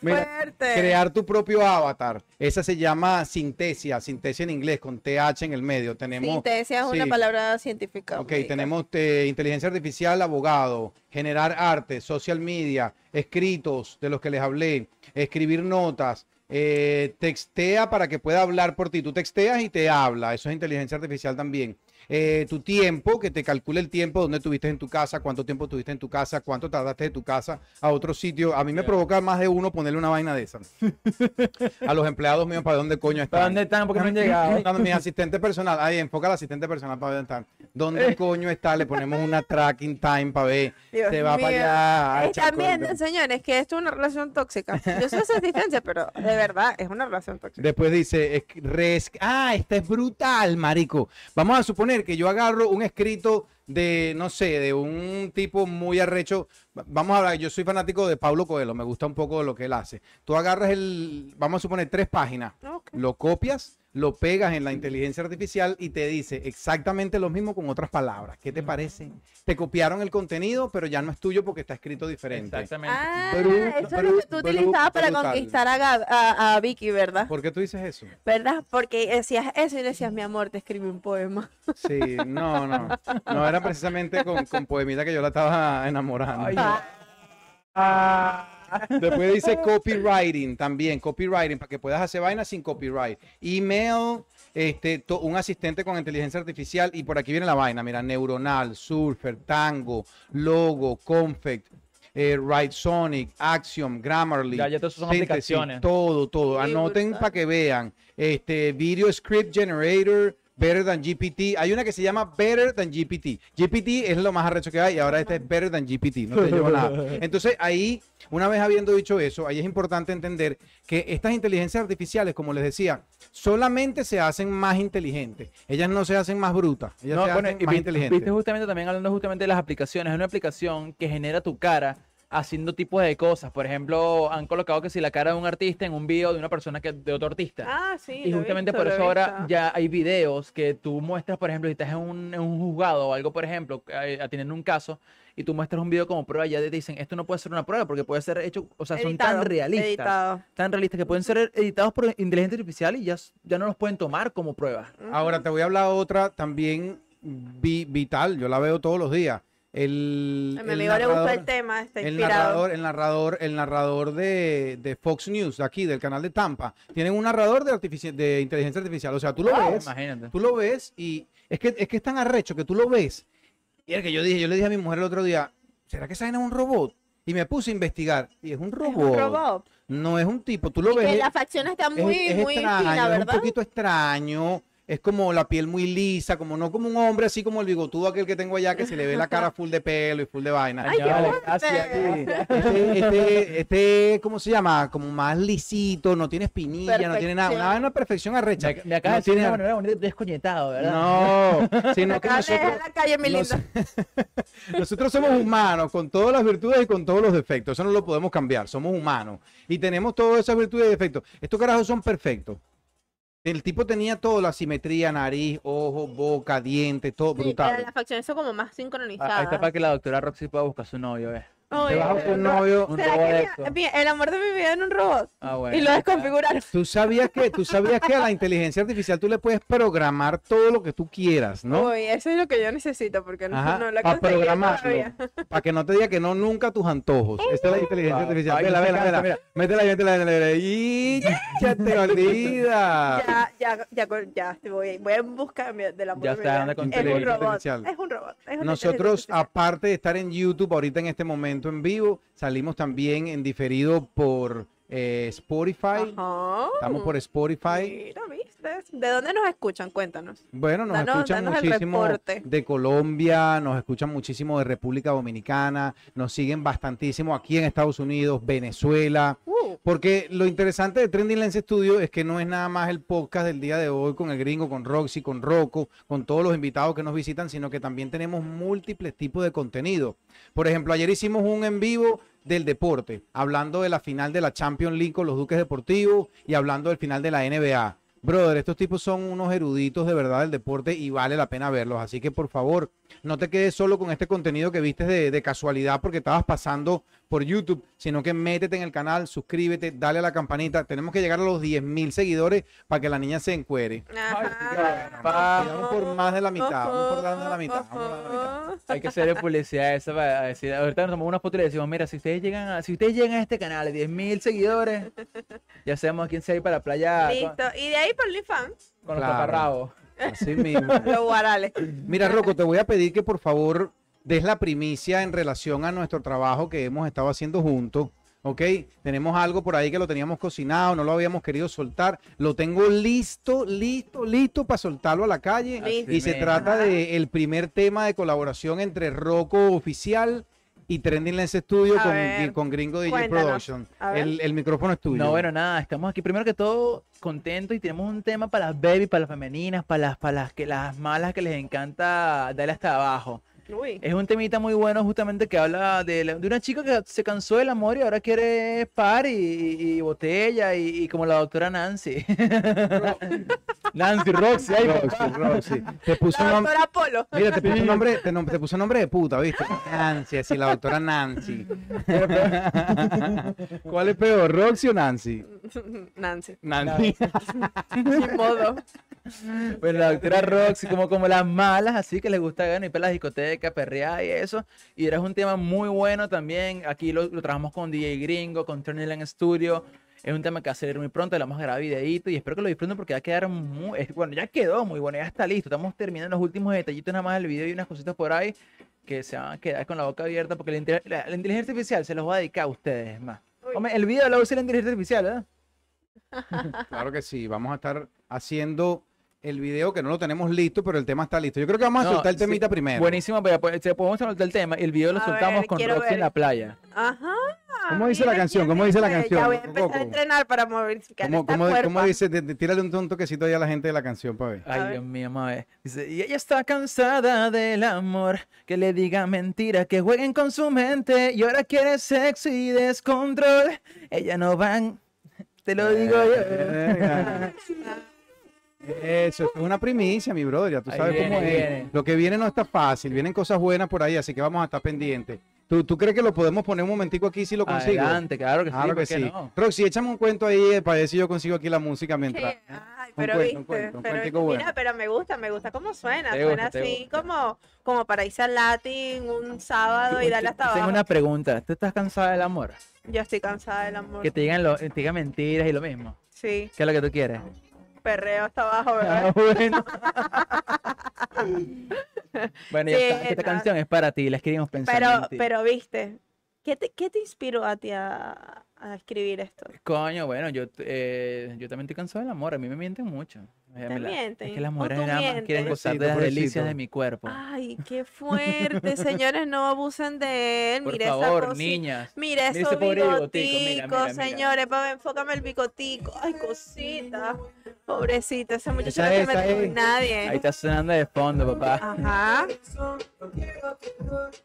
Speaker 3: Mira. Crear tu propio avatar. Esa se llama sintesia, sintesia en inglés, con TH en el medio. Tenemos,
Speaker 2: Sintesia es una palabra científica.
Speaker 3: Ok,
Speaker 2: médica.
Speaker 3: tenemos eh, inteligencia artificial, abogado, generar arte, social media, escritos de los que les hablé, escribir notas, eh, textea para que pueda hablar por ti. Tú texteas y te habla, eso es inteligencia artificial también. Eh, tu tiempo, que te calcule el tiempo, dónde estuviste en tu casa, cuánto tiempo estuviste en tu casa, cuánto tardaste de tu casa a otro sitio. A mí me provoca más de uno ponerle una vaina de esa. [LAUGHS] a los empleados míos, ¿para dónde coño están?
Speaker 1: ¿Para dónde están? Porque no han [LAUGHS] llegado.
Speaker 3: Mi asistente personal, ahí enfoca al asistente personal para ver dónde están. ¿Dónde [LAUGHS] coño está? Le ponemos una tracking time para ver.
Speaker 2: Dios
Speaker 3: se va
Speaker 2: mío.
Speaker 3: para allá.
Speaker 2: También, señores, que esto es una relación tóxica. Yo soy asistencia, pero de verdad es una relación tóxica.
Speaker 3: Después dice, res- ah, esta es brutal, marico. Vamos a suponer que yo agarro un escrito de, no sé, de un tipo muy arrecho. Va- Vamos a hablar, yo soy fanático de Paulo Coelho, me gusta un poco lo que él hace. Tú agarras el, vamos a suponer, tres páginas, lo copias, lo pegas en la inteligencia artificial y te dice exactamente lo mismo con otras palabras. ¿Qué te parece? Te copiaron el contenido, pero ya no es tuyo porque está escrito diferente.
Speaker 1: Exactamente.
Speaker 2: Ah,
Speaker 3: Bruto,
Speaker 2: eso es lo que tú utilizabas para conquistar a, Gab- a, a Vicky, ¿verdad?
Speaker 3: ¿Por qué tú dices eso?
Speaker 2: ¿Verdad? Porque decías eso y decías, mi amor, te escribí un poema. [LAUGHS]
Speaker 3: Sí, no, no. No era precisamente con, con poemita que yo la estaba enamorando.
Speaker 1: Ay,
Speaker 3: Después dice copywriting también, copywriting, para que puedas hacer vainas sin copyright. Email, este, to- un asistente con inteligencia artificial y por aquí viene la vaina, mira, neuronal, surfer, tango, logo, confect, eh, Write Sonic, Axiom, Grammarly,
Speaker 1: Ya, ya todas son aplicaciones.
Speaker 3: todo, todo. Anoten para que vean. Este, Video Script Generator, Better Than GPT. Hay una que se llama Better Than GPT. GPT es lo más arrecho que hay y ahora esta es Better Than GPT. No te llevo nada. [LAUGHS] Entonces ahí, una vez habiendo dicho eso, ahí es importante entender que estas inteligencias artificiales, como les decía, solamente se hacen más inteligentes. Ellas no se hacen más brutas. Ellas
Speaker 1: No,
Speaker 3: se
Speaker 1: bueno,
Speaker 3: hacen
Speaker 1: y
Speaker 3: más
Speaker 1: vi-
Speaker 3: inteligentes.
Speaker 1: viste justamente también hablando justamente de las aplicaciones, es una aplicación que genera tu cara haciendo tipos de cosas. Por ejemplo, han colocado que si la cara de un artista en un video de una persona que de otro artista.
Speaker 2: Ah, sí.
Speaker 1: y justamente por eso ahora ya hay videos que tú muestras, por ejemplo, si estás en un, en un juzgado o algo, por ejemplo, eh, atendiendo un caso, y tú muestras un video como prueba, ya te dicen, esto no puede ser una prueba porque puede ser hecho, o sea, son tan realistas,
Speaker 2: Editado.
Speaker 1: tan realistas que pueden ser editados por inteligencia artificial y ya, ya no los pueden tomar como prueba.
Speaker 3: Ahora te voy a hablar otra también vi- vital, yo la veo todos los días. El, narrador-
Speaker 2: el tema, está
Speaker 3: el
Speaker 2: inspirado.
Speaker 3: narrador, el narrador, el narrador de, de Fox News, aquí del canal de Tampa, tienen un narrador de, artifici- de inteligencia artificial. O sea, tú lo
Speaker 1: Wow,
Speaker 3: ves,
Speaker 1: Imagínate.
Speaker 3: tú lo ves y es que, es que es tan arrecho que tú lo ves. Y es que yo dije, yo le dije a mi mujer el otro día, ¿será que esa es un robot? Y me puse a investigar y es un robot.
Speaker 2: Es un robot.
Speaker 3: No es un tipo, tú lo
Speaker 2: Y
Speaker 3: ves.
Speaker 2: que
Speaker 3: es-
Speaker 2: la facción está
Speaker 3: es-
Speaker 2: muy,
Speaker 3: es
Speaker 2: muy
Speaker 3: extraño,
Speaker 2: fina,
Speaker 3: es
Speaker 2: ¿verdad?
Speaker 3: un poquito extraño. Es como la piel muy lisa, como no como un hombre así como el bigotudo aquel que tengo allá que se le ve la cara full de pelo y full de vaina.
Speaker 2: Ay.
Speaker 3: Este, este, este, ¿cómo se llama? Como más lisito, no tiene espinilla, no tiene nada. Una,
Speaker 2: Perfección.
Speaker 3: una perfección arrecha.
Speaker 1: Me, me acabas
Speaker 3: No
Speaker 1: de
Speaker 3: tiene-
Speaker 1: una manera bonita, descoñetado, ¿verdad?
Speaker 3: No, sino que nosotros,
Speaker 2: la calle, mi
Speaker 3: nos- [LAUGHS] nosotros somos humanos con todas las virtudes y con todos los defectos. Eso no lo podemos cambiar. Somos humanos y tenemos todas esas virtudes y defectos. Estos carajos son perfectos. El tipo tenía todo, la simetría, nariz, ojo, boca, dientes, todo
Speaker 2: Sí,
Speaker 3: brutal.
Speaker 2: las facciones son como más
Speaker 1: Ah, Ahí
Speaker 2: sincronizadas.
Speaker 1: está para que la doctora Roxy pueda buscar su novio, ¿ves?
Speaker 2: Oye,
Speaker 3: Te vas a novio.
Speaker 1: Un
Speaker 2: ¿Será
Speaker 1: robot
Speaker 2: mira, el amor de mi vida en un robot?
Speaker 1: Ah, bueno.
Speaker 2: Y lo desconfiguraron.
Speaker 3: Tú sabías que, tú sabías que a la inteligencia artificial tú le puedes programar todo lo que tú quieras, ¿no?
Speaker 2: Uy, eso es lo que yo necesito porque no,
Speaker 3: Ajá,
Speaker 2: no lo
Speaker 3: para programarlo. [LAUGHS] Para que no te diga que no nunca tus antojos. Esa es la inteligencia artificial.
Speaker 1: ay,
Speaker 3: Vela, vela, vela.
Speaker 1: mira.
Speaker 3: Métela, ahí, métela, ahí, métela. Y ya te [LAUGHS] olvida.
Speaker 2: Ya, ya, ya, ya, te voy, voy en busca de mi- del amor
Speaker 1: Ya
Speaker 2: de mi
Speaker 1: está,
Speaker 2: vida. Es un robot.
Speaker 3: artificial.
Speaker 2: Es un robot. es
Speaker 3: Nosotros, aparte de estar en YouTube ahorita en este momento en vivo, salimos también en diferido por eh, Spotify.
Speaker 2: Ajá.
Speaker 3: Estamos por Spotify.
Speaker 2: Mira, ¿viste? ¿De dónde nos escuchan? Cuéntanos.
Speaker 3: Bueno, nos
Speaker 2: Danos-
Speaker 3: escuchan
Speaker 2: danos
Speaker 3: muchísimo de Colombia, nos escuchan muchísimo de República Dominicana, nos siguen bastantísimo aquí en Estados Unidos, Venezuela.
Speaker 2: Uh,
Speaker 3: Porque lo interesante de Trending Lens Studio es que no es nada más el podcast del día de hoy con el gringo, con Roxy, con Rocco, con todos los invitados que nos visitan, sino que también tenemos múltiples tipos de contenido. Por ejemplo, ayer hicimos un en vivo del deporte, hablando de la final de la Champions League con los Duques Deportivos y hablando del final de la NBA. Brother, estos tipos son unos eruditos de verdad del deporte y vale la pena verlos. Así que por favor, no te quedes solo con este contenido que viste de, de casualidad porque estabas pasando por YouTube, sino que métete en el canal, suscríbete, dale a la campanita. Tenemos que llegar a los 10 mil seguidores para que la niña se encuere.
Speaker 2: ajá.
Speaker 3: Vamos por más de la mitad, vamos por más de la mitad. vamos por más de la mitad.
Speaker 1: Hay que hacer publicidad esa para decir, ahorita nos tomamos una foto y le decimos, mira, si ustedes llegan a, si ustedes llegan a este canal, 10.000 seguidores, ya sabemos a quién se va a ir para la playa con,
Speaker 2: Listo. Y de ahí por OnlyFans,
Speaker 1: con los
Speaker 3: Claro.
Speaker 1: taparrabos.
Speaker 3: Así mismo. [LAUGHS]
Speaker 2: los guarales.
Speaker 3: Mira, Rocco, te voy a pedir que por favor des la primicia en relación a nuestro trabajo que hemos estado haciendo juntos. ¿Ok? Tenemos algo por ahí que lo teníamos cocinado, no lo habíamos querido soltar. Lo tengo listo, listo, listo para soltarlo a la calle.
Speaker 2: Listo.
Speaker 3: Y se trata del primer tema de colaboración entre Rocco Oficial y Trending Lens Studio con, con Gringo DJ
Speaker 2: cuéntanos.
Speaker 3: Production. El micrófono es tuyo.
Speaker 1: No, bueno, nada, estamos aquí primero que todo contentos y tenemos un tema para las baby, para las femeninas, para las, para las que las malas que les encanta darle hasta abajo.
Speaker 2: Uy.
Speaker 1: Es un temita muy bueno justamente que habla de, la- de una chica que se cansó del amor y ahora quiere par y, y- y botella y, y como la doctora Nancy. [LAUGHS] Nancy Roxy, ay,
Speaker 3: Roxy. Roxy. Te puso
Speaker 2: La
Speaker 3: un nombre.
Speaker 2: doctora Polo.
Speaker 3: Mira, te puso nombre, te, nom- te puso nombre de puta, ¿viste? Nancy, así, la doctora Nancy. [LAUGHS] ¿Cuál es peor, Roxy o Nancy?
Speaker 2: Nancy.
Speaker 3: Nancy.
Speaker 2: Ni modo.
Speaker 1: Bueno, [LAUGHS] la doctora Roxy, como, como las malas, así que les gusta bueno, ir para la discoteca, perrear y eso. Y era un tema muy bueno también. Aquí lo, lo trabajamos con DJ Gringo, con Turnerland Studio. Es un tema que va a salir muy pronto, le vamos a grabar videito y espero que lo disfruten porque va a quedar muy, bueno, ya quedó muy bueno, ya está listo. Estamos terminando los últimos detallitos nada más del video y unas cositas por ahí que se van a quedar con la boca abierta porque la, inte- la- la inteligencia artificial se los voy a dedicar a ustedes más. Hombre, el video lo usa la inteligencia artificial, ¿verdad? [LAUGHS]
Speaker 3: Claro que sí, vamos a estar haciendo el video que no lo tenemos listo, pero el tema está listo. Yo creo que vamos a
Speaker 1: No,
Speaker 3: soltar el
Speaker 1: sí,
Speaker 3: temita primero.
Speaker 1: Buenísimo, pero pues, se- podemos soltar el tema y el video lo
Speaker 2: A
Speaker 1: soltamos
Speaker 2: ver,
Speaker 1: con Roxy en
Speaker 2: ver.
Speaker 1: la playa.
Speaker 2: Ajá.
Speaker 3: ¿Cómo dice la canción? ¿Cómo dice la canción,
Speaker 2: Ya voy a empezar
Speaker 3: Coco?
Speaker 2: a entrenar para modificar
Speaker 3: ¿Cómo,
Speaker 2: esta
Speaker 3: cómo- cómo dice? De- de- Tírale un, un toquecito ahí a la gente de la canción para ver.
Speaker 1: Ay,
Speaker 2: ver.
Speaker 1: Dios mío, ver. Dice, y ella está cansada del amor, que le diga mentira, que jueguen con su mente, y ahora quiere sexo y descontrol. Ella no van, te lo digo yo. [LAUGHS]
Speaker 3: Eso, es una primicia, mi brother, ya tú
Speaker 1: Ahí
Speaker 3: sabes
Speaker 1: viene,
Speaker 3: cómo es.
Speaker 1: viene.
Speaker 3: Lo que viene no está fácil, vienen cosas buenas por ahí, así que vamos a estar pendientes. ¿Tú, tú crees que lo podemos poner un momentico aquí si lo consigo?
Speaker 1: Adelante, claro que sí,
Speaker 3: Claro
Speaker 1: ¿por
Speaker 3: que
Speaker 1: qué
Speaker 3: sí.
Speaker 1: no?
Speaker 3: Roxy, échame un cuento ahí eh, para ver si yo consigo aquí la música mientras.
Speaker 2: ¿Qué? Ay,
Speaker 3: Un
Speaker 2: pero
Speaker 3: cuento, un
Speaker 2: viste,
Speaker 3: cuento, un
Speaker 2: pero, mira,
Speaker 3: bueno.
Speaker 2: pero me gusta, me gusta cómo suena,
Speaker 1: Te
Speaker 2: suena
Speaker 1: gusta,
Speaker 2: así como, como para irse al Latin un sábado y darle hasta
Speaker 1: Tengo
Speaker 2: abajo.
Speaker 1: una pregunta, ¿tú estás cansada del amor?
Speaker 2: Yo estoy cansada del amor.
Speaker 1: Que te digan, lo, te digan mentiras y lo mismo.
Speaker 2: Sí,
Speaker 1: ¿Qué es lo que tú quieres?
Speaker 2: Perreo hasta abajo,
Speaker 1: Ah,
Speaker 2: ¿verdad?
Speaker 1: bueno. [LAUGHS] bueno, ya
Speaker 2: Sí,
Speaker 1: está, esta
Speaker 2: no.
Speaker 1: canción es para ti, la escribimos pensando
Speaker 2: Pero,
Speaker 1: en ti.
Speaker 2: pero viste, ¿qué te, qué te inspiró a ti a, a escribir esto?
Speaker 1: Coño, bueno, yo, eh, yo también estoy cansado del amor. A mí me mienten mucho.
Speaker 2: ¿Te
Speaker 1: me la-
Speaker 2: mienten?
Speaker 1: Es que las
Speaker 2: ¿O
Speaker 1: mujeres
Speaker 2: tú
Speaker 1: nada más quieren gozar de las delicias de mi cuerpo.
Speaker 2: Ay, qué fuerte, señores, no abusen de él.
Speaker 1: Por
Speaker 2: Mira esa
Speaker 1: favor,
Speaker 2: cosita.
Speaker 1: niñas.
Speaker 2: Mira
Speaker 1: Mira
Speaker 2: esos
Speaker 1: ese pobre bigotico,
Speaker 2: bigoticos,
Speaker 1: mira, mira, mira.
Speaker 2: señores. Pa, enfócame el bigotico. Ay, cosita. Pobrecita, ese muchacho
Speaker 3: Esa
Speaker 2: no se mete
Speaker 3: esa
Speaker 2: con nadie.
Speaker 1: Ahí está sonando de fondo, papá.
Speaker 2: Ajá.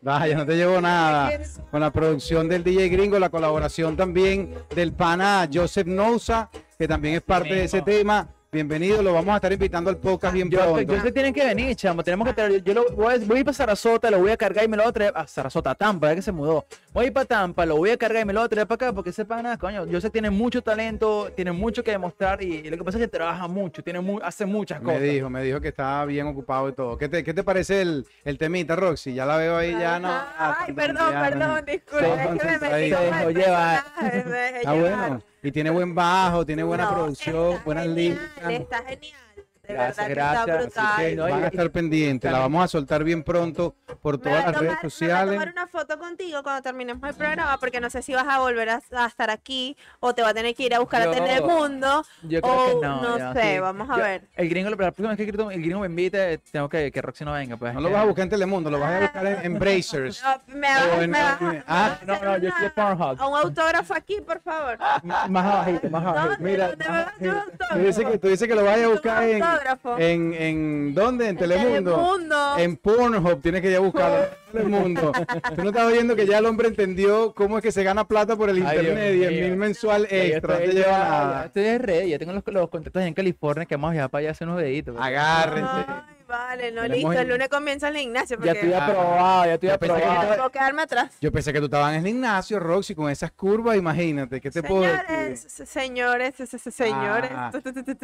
Speaker 3: Vaya, no te llevo nada. Con la producción del DJ Gringo, la colaboración también del pana Joseph Nousa, que también es parte de ese tema. Bienvenido, lo vamos a estar invitando al podcast bien
Speaker 1: Yo,
Speaker 3: pronto.
Speaker 1: yo sé tienen que venir, chamo. Tenemos que traer. Yo lo, voy, a, voy a ir para Sarasota, lo voy a cargar y me lo voy a traer. A Sarasota, a Tampa, ya que se mudó. Voy a ir para Tampa, lo voy a cargar y me lo voy a traer para acá porque sepan nada, coño. Yo sé que tiene mucho talento, tiene mucho que demostrar y, lo que pasa es que trabaja mucho, tiene mu- hace muchas
Speaker 3: Me
Speaker 1: cosas.
Speaker 3: dijo, me dijo que estaba bien ocupado y todo. ¿Qué te, qué te parece el, el temita, Roxy? Ya la veo ahí, ya no.
Speaker 2: Ay, perdón,
Speaker 3: ya no.
Speaker 2: perdón, disculpe.
Speaker 3: Se
Speaker 2: Es que me metí
Speaker 1: Se dejó llevar.
Speaker 2: me
Speaker 3: Está
Speaker 2: llevar.
Speaker 3: bueno. Y tiene buen bajo, tiene buena
Speaker 2: No,
Speaker 3: producción, buenas.
Speaker 2: Está genial. De
Speaker 1: Gracias,
Speaker 2: verdad que
Speaker 1: gracias.
Speaker 2: está
Speaker 1: que no,
Speaker 3: Van a estar pendientes, la vamos a soltar bien pronto por todas las redes
Speaker 2: tomar- Me
Speaker 3: sociales.
Speaker 2: voy a tomar una foto contigo cuando terminemos el programa porque no sé si vas a volver a, a estar aquí o te va a tener que ir a buscar
Speaker 1: Yo-
Speaker 2: a Telemundo.
Speaker 1: Yo creo
Speaker 2: o
Speaker 1: que no.
Speaker 2: no
Speaker 1: ya,
Speaker 2: sé,
Speaker 1: sí.
Speaker 2: vamos a
Speaker 1: Yo-
Speaker 2: ver.
Speaker 1: El gringo, la próxima vez que el gringo- el gringo me invite, tengo que que Roxy no venga. Pues,
Speaker 3: No lo vas a buscar en Telemundo, lo vas a buscar en, en Brazers.
Speaker 2: No, me vas,
Speaker 3: en-
Speaker 2: me vas
Speaker 3: ah,
Speaker 1: no, no, yo estoy Pornhub.
Speaker 2: un autógrafo aquí, por favor.
Speaker 1: Más abajito, más abajito.
Speaker 3: Mira,
Speaker 2: ¿Dónde me vas a hacer un
Speaker 3: Tú dices que, tú dices que lo vayas a buscar en, en, en ¿dónde? En
Speaker 2: En
Speaker 3: Telemundo.
Speaker 2: Telemundo.
Speaker 3: En Pornhub tienes que ir a buscarlo. en [LAUGHS] Telemundo. Tú no estás oyendo que ya el hombre entendió cómo es que se gana plata por el
Speaker 1: Ay,
Speaker 3: internet, 10
Speaker 1: mío.
Speaker 3: mil mensual
Speaker 1: Ya yo
Speaker 3: extra. No te
Speaker 1: estoy-
Speaker 3: lleva
Speaker 1: ya- ya
Speaker 3: nada.
Speaker 1: Estoy de red, ya tengo los, los contactos en California que vamos a viajar para allá a hacer unos deditos. pues.
Speaker 3: Agárrense.
Speaker 2: Ay, vale, no, listo.
Speaker 3: el-
Speaker 2: lunes comienza el gimnasio.
Speaker 1: Ya
Speaker 2: Porque
Speaker 1: estoy aprobado, ya estoy
Speaker 3: Ya pensé que
Speaker 1: aprobado.
Speaker 3: estaba-
Speaker 2: puedo quedarme atrás.
Speaker 3: Yo pensé que tú estabas en el gimnasio, Roxy, con esas curvas, imagínate. ¿Qué te puedo decir?
Speaker 2: Señores, se- señores.
Speaker 3: Ah.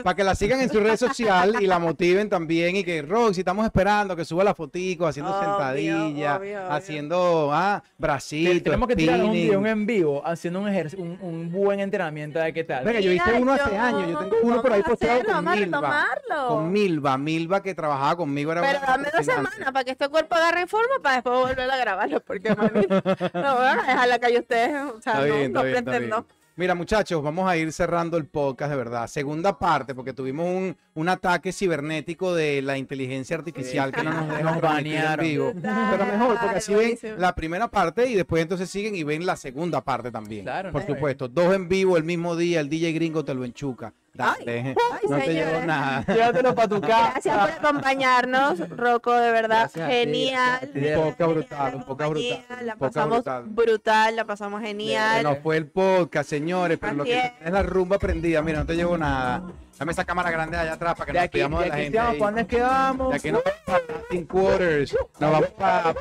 Speaker 3: Para que la sigan en su red social y la motiven también y que Roxy, estamos esperando que suba la fotico haciendo sentadilla, haciendo ah,
Speaker 1: Te-
Speaker 3: bracito,
Speaker 1: Tenemos que tirar un video en vivo haciendo un, un, un buen entrenamiento de qué tal.
Speaker 3: Venga, yo hice uno hace años, yo tengo uno por ahí posteado con Milva. Con Milva, Milva que trabajaba conmigo era
Speaker 2: Pero dame dos semanas para que este cuerpo agarre forma para después volver a grabarlo. Porque, manito, [LAUGHS] no, bueno, dejarla que ustedes, o sea,
Speaker 3: Está
Speaker 2: no,
Speaker 3: bien,
Speaker 2: no
Speaker 3: bien,
Speaker 2: pretendo.
Speaker 3: Mira, muchachos, vamos a ir cerrando el podcast de verdad. Segunda parte, porque tuvimos un, un ataque cibernético de la inteligencia artificial que no nos en
Speaker 1: banearon.
Speaker 3: vivo. Pero mejor, porque así ven la primera parte y después entonces siguen y ven la segunda parte también.
Speaker 1: Claro,
Speaker 3: Por
Speaker 1: no,
Speaker 3: supuesto. Dos en vivo el mismo día, el DJ gringo te lo enchuca. Dale,
Speaker 2: Ay,
Speaker 3: no te llevo nada. [LAUGHS]
Speaker 1: Llévatelo para tu casa.
Speaker 2: Gracias por acompañarnos, Rocco, de verdad,
Speaker 1: Gracias
Speaker 2: genial.
Speaker 3: Un poco brutal,
Speaker 2: la
Speaker 3: un poco brutal,
Speaker 2: La pasamos
Speaker 3: brutal.
Speaker 2: brutal. la pasamos
Speaker 3: Se
Speaker 2: genial.
Speaker 3: nos fue el podcast, señores, pero lo que
Speaker 2: es.
Speaker 3: es la rumba prendida. Mira, no te llevo nada. Dame esa cámara grande allá atrás para que
Speaker 1: De
Speaker 3: nos
Speaker 1: aquí,
Speaker 3: pidamos
Speaker 1: de
Speaker 3: de la gente.
Speaker 1: vamos,
Speaker 3: ahí.
Speaker 1: ¿para dónde es que vamos?
Speaker 3: De aquí nos vamos para Latin Quarters, nos vamos para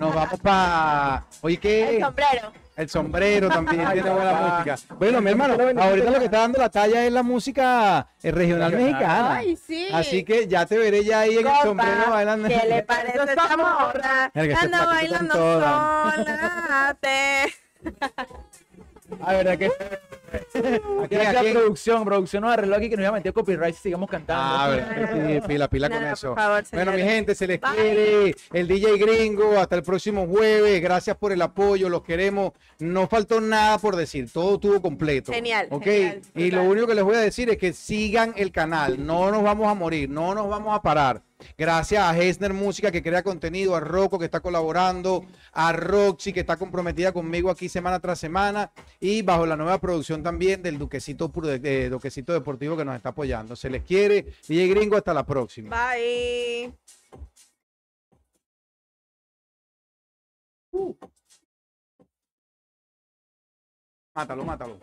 Speaker 3: nos vamos para oye
Speaker 2: El
Speaker 3: qué
Speaker 2: sombrero.
Speaker 3: El sombrero también
Speaker 1: Ay,
Speaker 3: tiene buena
Speaker 1: papá. [LAUGHS]
Speaker 3: música. Bueno, mi hermano, ahorita lo que está dando la talla es la música eh, regional mexicana.
Speaker 2: Ay, sí.
Speaker 3: Así que ya te veré ya ahí en el sombrero bailando.
Speaker 2: ¿Qué le parece esta morra?
Speaker 3: Este
Speaker 2: Anda bailando sola. [LAUGHS]
Speaker 1: Ah, verdad que [LAUGHS]
Speaker 3: Aquí,
Speaker 1: Gracias
Speaker 3: aquí.
Speaker 1: a producción, producción nos arregló aquí que nos iba a meter copyright si sigamos cantando.
Speaker 3: Ah, sí, pila, pila con eso.
Speaker 2: favor,
Speaker 3: bueno, mi gente, se les
Speaker 2: Bye.
Speaker 3: quiere. El DJ Gringo, hasta el próximo jueves. Gracias por el apoyo, los queremos. No faltó nada por decir, todo estuvo completo.
Speaker 2: Genial,
Speaker 3: ¿ok?
Speaker 2: genial,
Speaker 3: y lo único que les voy a decir es que sigan el canal. No nos vamos a morir, no nos vamos a parar. Gracias a Hesner Música que crea contenido, a Rocco que está colaborando, a Roxy que está comprometida conmigo aquí semana tras semana y bajo la nueva producción también del Duquecito, de- Duquecito Deportivo que nos está apoyando. Se les quiere. DJ Gringo, hasta la próxima.
Speaker 2: Bye.
Speaker 3: Mátalo, mátalo.